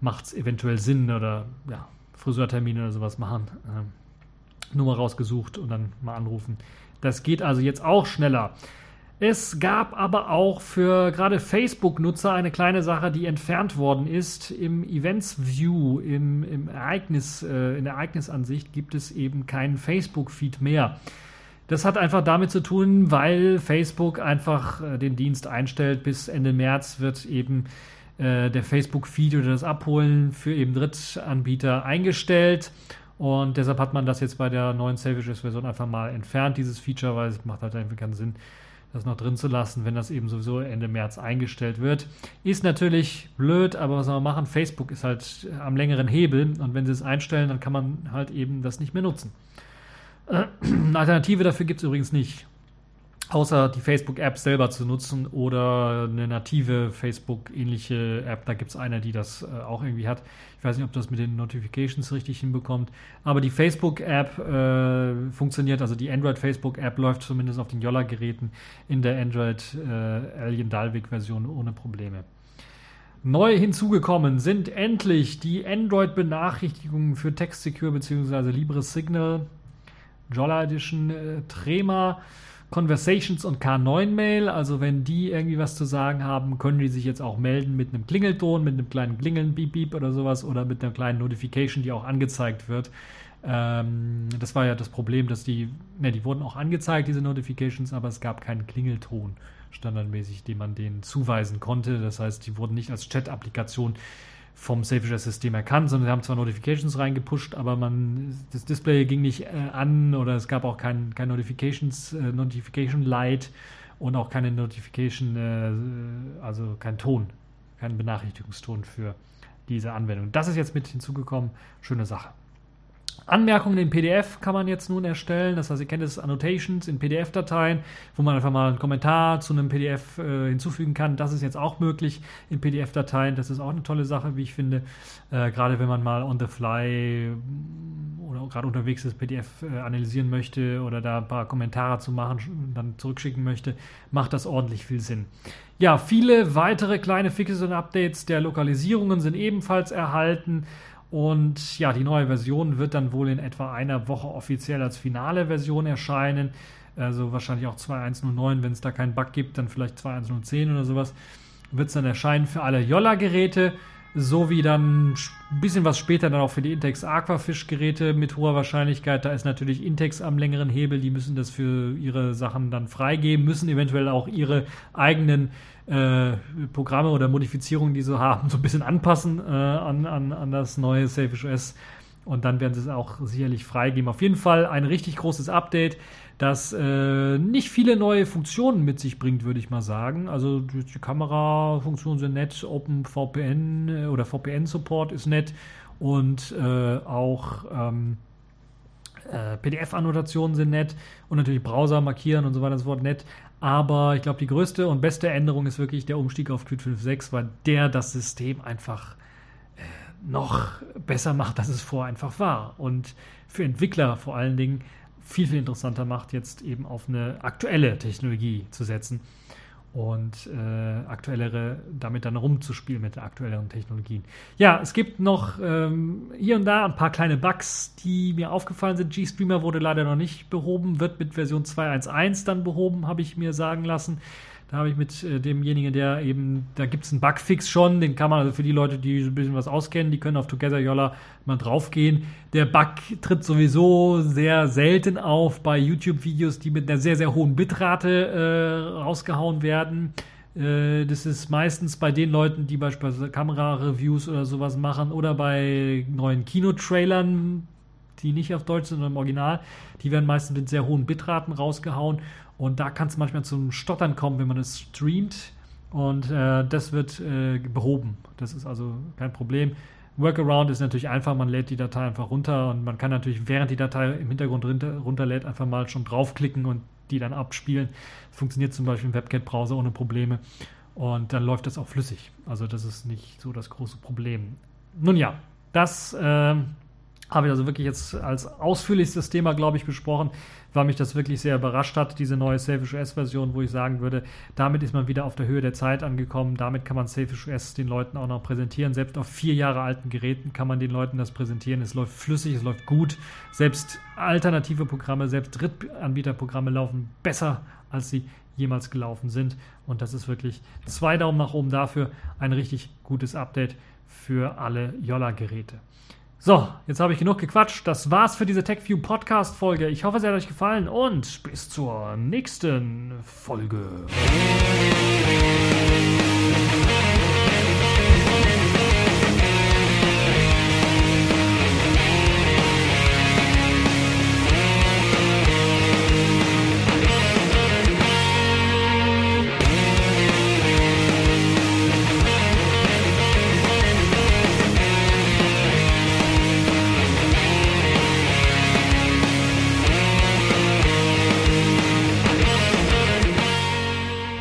macht es eventuell Sinn oder ja, Friseurtermin oder sowas machen. Ähm, Nummer rausgesucht und dann mal anrufen. Das geht also jetzt auch schneller. Es gab aber auch für gerade Facebook-Nutzer eine kleine Sache, die entfernt worden ist. Im Events View, im, im Ereignis, äh, in der Ereignisansicht gibt es eben keinen Facebook-Feed mehr. Das hat einfach damit zu tun, weil Facebook einfach äh, den Dienst einstellt. Bis Ende März wird eben äh, der Facebook-Feed oder das Abholen für eben Drittanbieter eingestellt. Und deshalb hat man das jetzt bei der neuen Selfishes-Version einfach mal entfernt, dieses Feature, weil es macht halt einfach keinen Sinn, das noch drin zu lassen, wenn das eben sowieso Ende März eingestellt wird. Ist natürlich blöd, aber was soll man machen? Facebook ist halt am längeren Hebel und wenn sie es einstellen, dann kann man halt eben das nicht mehr nutzen. Äh, eine Alternative dafür gibt es übrigens nicht außer die Facebook-App selber zu nutzen oder eine native Facebook-ähnliche App. Da gibt es eine, die das äh, auch irgendwie hat. Ich weiß nicht, ob das mit den Notifications richtig hinbekommt. Aber die Facebook-App äh, funktioniert, also die Android-Facebook-App läuft zumindest auf den Yolla-Geräten in der Android äh, Alien Dalvik-Version ohne Probleme. Neu hinzugekommen sind endlich die Android-Benachrichtigungen für Text Secure bzw. Libre Signal, Jolla Edition, äh, Trema. Conversations und K9-Mail. Also wenn die irgendwie was zu sagen haben, können die sich jetzt auch melden mit einem Klingelton, mit einem kleinen Klingeln, Beep Beep oder sowas oder mit einer kleinen Notification, die auch angezeigt wird. Ähm, das war ja das Problem, dass die, ne, die wurden auch angezeigt, diese Notifications, aber es gab keinen Klingelton standardmäßig, den man denen zuweisen konnte. Das heißt, die wurden nicht als Chat-Applikation vom Safety-System erkannt, sondern sie haben zwar Notifications reingepusht, aber man, das Display ging nicht äh, an oder es gab auch kein, kein Notifications, äh, Notification Light und auch keine Notification, äh, also kein Ton, kein Benachrichtigungston für diese Anwendung. Das ist jetzt mit hinzugekommen. Schöne Sache. Anmerkungen in PDF kann man jetzt nun erstellen. Das heißt, ihr kennt es Annotations in PDF-Dateien, wo man einfach mal einen Kommentar zu einem PDF äh, hinzufügen kann. Das ist jetzt auch möglich in PDF-Dateien. Das ist auch eine tolle Sache, wie ich finde. Äh, gerade wenn man mal on the fly mm, oder gerade unterwegs das PDF äh, analysieren möchte oder da ein paar Kommentare zu machen, dann zurückschicken möchte, macht das ordentlich viel Sinn. Ja, viele weitere kleine Fixes und Updates der Lokalisierungen sind ebenfalls erhalten. Und ja, die neue Version wird dann wohl in etwa einer Woche offiziell als finale Version erscheinen. Also wahrscheinlich auch 2.1.09, wenn es da keinen Bug gibt, dann vielleicht 2.1.10 oder sowas. Wird es dann erscheinen für alle Yolla-Geräte, sowie dann ein bisschen was später dann auch für die Intex Aquafish-Geräte mit hoher Wahrscheinlichkeit. Da ist natürlich Intex am längeren Hebel, die müssen das für ihre Sachen dann freigeben, müssen eventuell auch ihre eigenen äh, Programme oder Modifizierungen, die sie haben, so ein bisschen anpassen äh, an, an, an das neue Selfish OS. Und dann werden sie es auch sicherlich freigeben. Auf jeden Fall ein richtig großes Update, das äh, nicht viele neue Funktionen mit sich bringt, würde ich mal sagen. Also die, die Kamerafunktionen sind nett, OpenVPN äh, oder VPN-Support ist nett und äh, auch ähm, äh, PDF-Annotationen sind nett und natürlich Browser markieren und so weiter so fort nett. Aber ich glaube, die größte und beste Änderung ist wirklich der Umstieg auf Qt 5.6, weil der das System einfach äh, noch besser macht, als es vorher einfach war. Und für Entwickler vor allen Dingen viel, viel interessanter macht, jetzt eben auf eine aktuelle Technologie zu setzen und äh, aktuellere, damit dann rumzuspielen mit aktuelleren Technologien. Ja, es gibt noch ähm, hier und da ein paar kleine Bugs, die mir aufgefallen sind. GStreamer wurde leider noch nicht behoben, wird mit Version 2.1.1 dann behoben, habe ich mir sagen lassen. Da habe ich mit äh, demjenigen, der eben, da gibt es einen Bugfix schon, den kann man, also für die Leute, die ein bisschen was auskennen, die können auf Together Yolla mal draufgehen. Der Bug tritt sowieso sehr selten auf bei YouTube-Videos, die mit einer sehr, sehr hohen Bitrate äh, rausgehauen werden. Äh, das ist meistens bei den Leuten, die beispielsweise Kamera-Reviews oder sowas machen oder bei neuen Kinotrailern, die nicht auf Deutsch sind, sondern im Original. Die werden meistens mit sehr hohen Bitraten rausgehauen und da kann es manchmal zum Stottern kommen, wenn man es streamt. Und äh, das wird äh, behoben. Das ist also kein Problem. Workaround ist natürlich einfach, man lädt die Datei einfach runter und man kann natürlich, während die Datei im Hintergrund runter, runterlädt, einfach mal schon draufklicken und die dann abspielen. Das funktioniert zum Beispiel im WebKit-Browser ohne Probleme. Und dann läuft das auch flüssig. Also das ist nicht so das große Problem. Nun ja, das äh, habe ich also wirklich jetzt als ausführlichstes Thema, glaube ich, besprochen, weil mich das wirklich sehr überrascht hat, diese neue Selfish OS-Version, wo ich sagen würde, damit ist man wieder auf der Höhe der Zeit angekommen. Damit kann man Selfish OS den Leuten auch noch präsentieren. Selbst auf vier Jahre alten Geräten kann man den Leuten das präsentieren. Es läuft flüssig, es läuft gut. Selbst alternative Programme, selbst Drittanbieterprogramme laufen besser, als sie jemals gelaufen sind. Und das ist wirklich zwei Daumen nach oben dafür. Ein richtig gutes Update für alle Yolla-Geräte. So, jetzt habe ich genug gequatscht. Das war's für diese TechView Podcast Folge. Ich hoffe, es hat euch gefallen und bis zur nächsten Folge.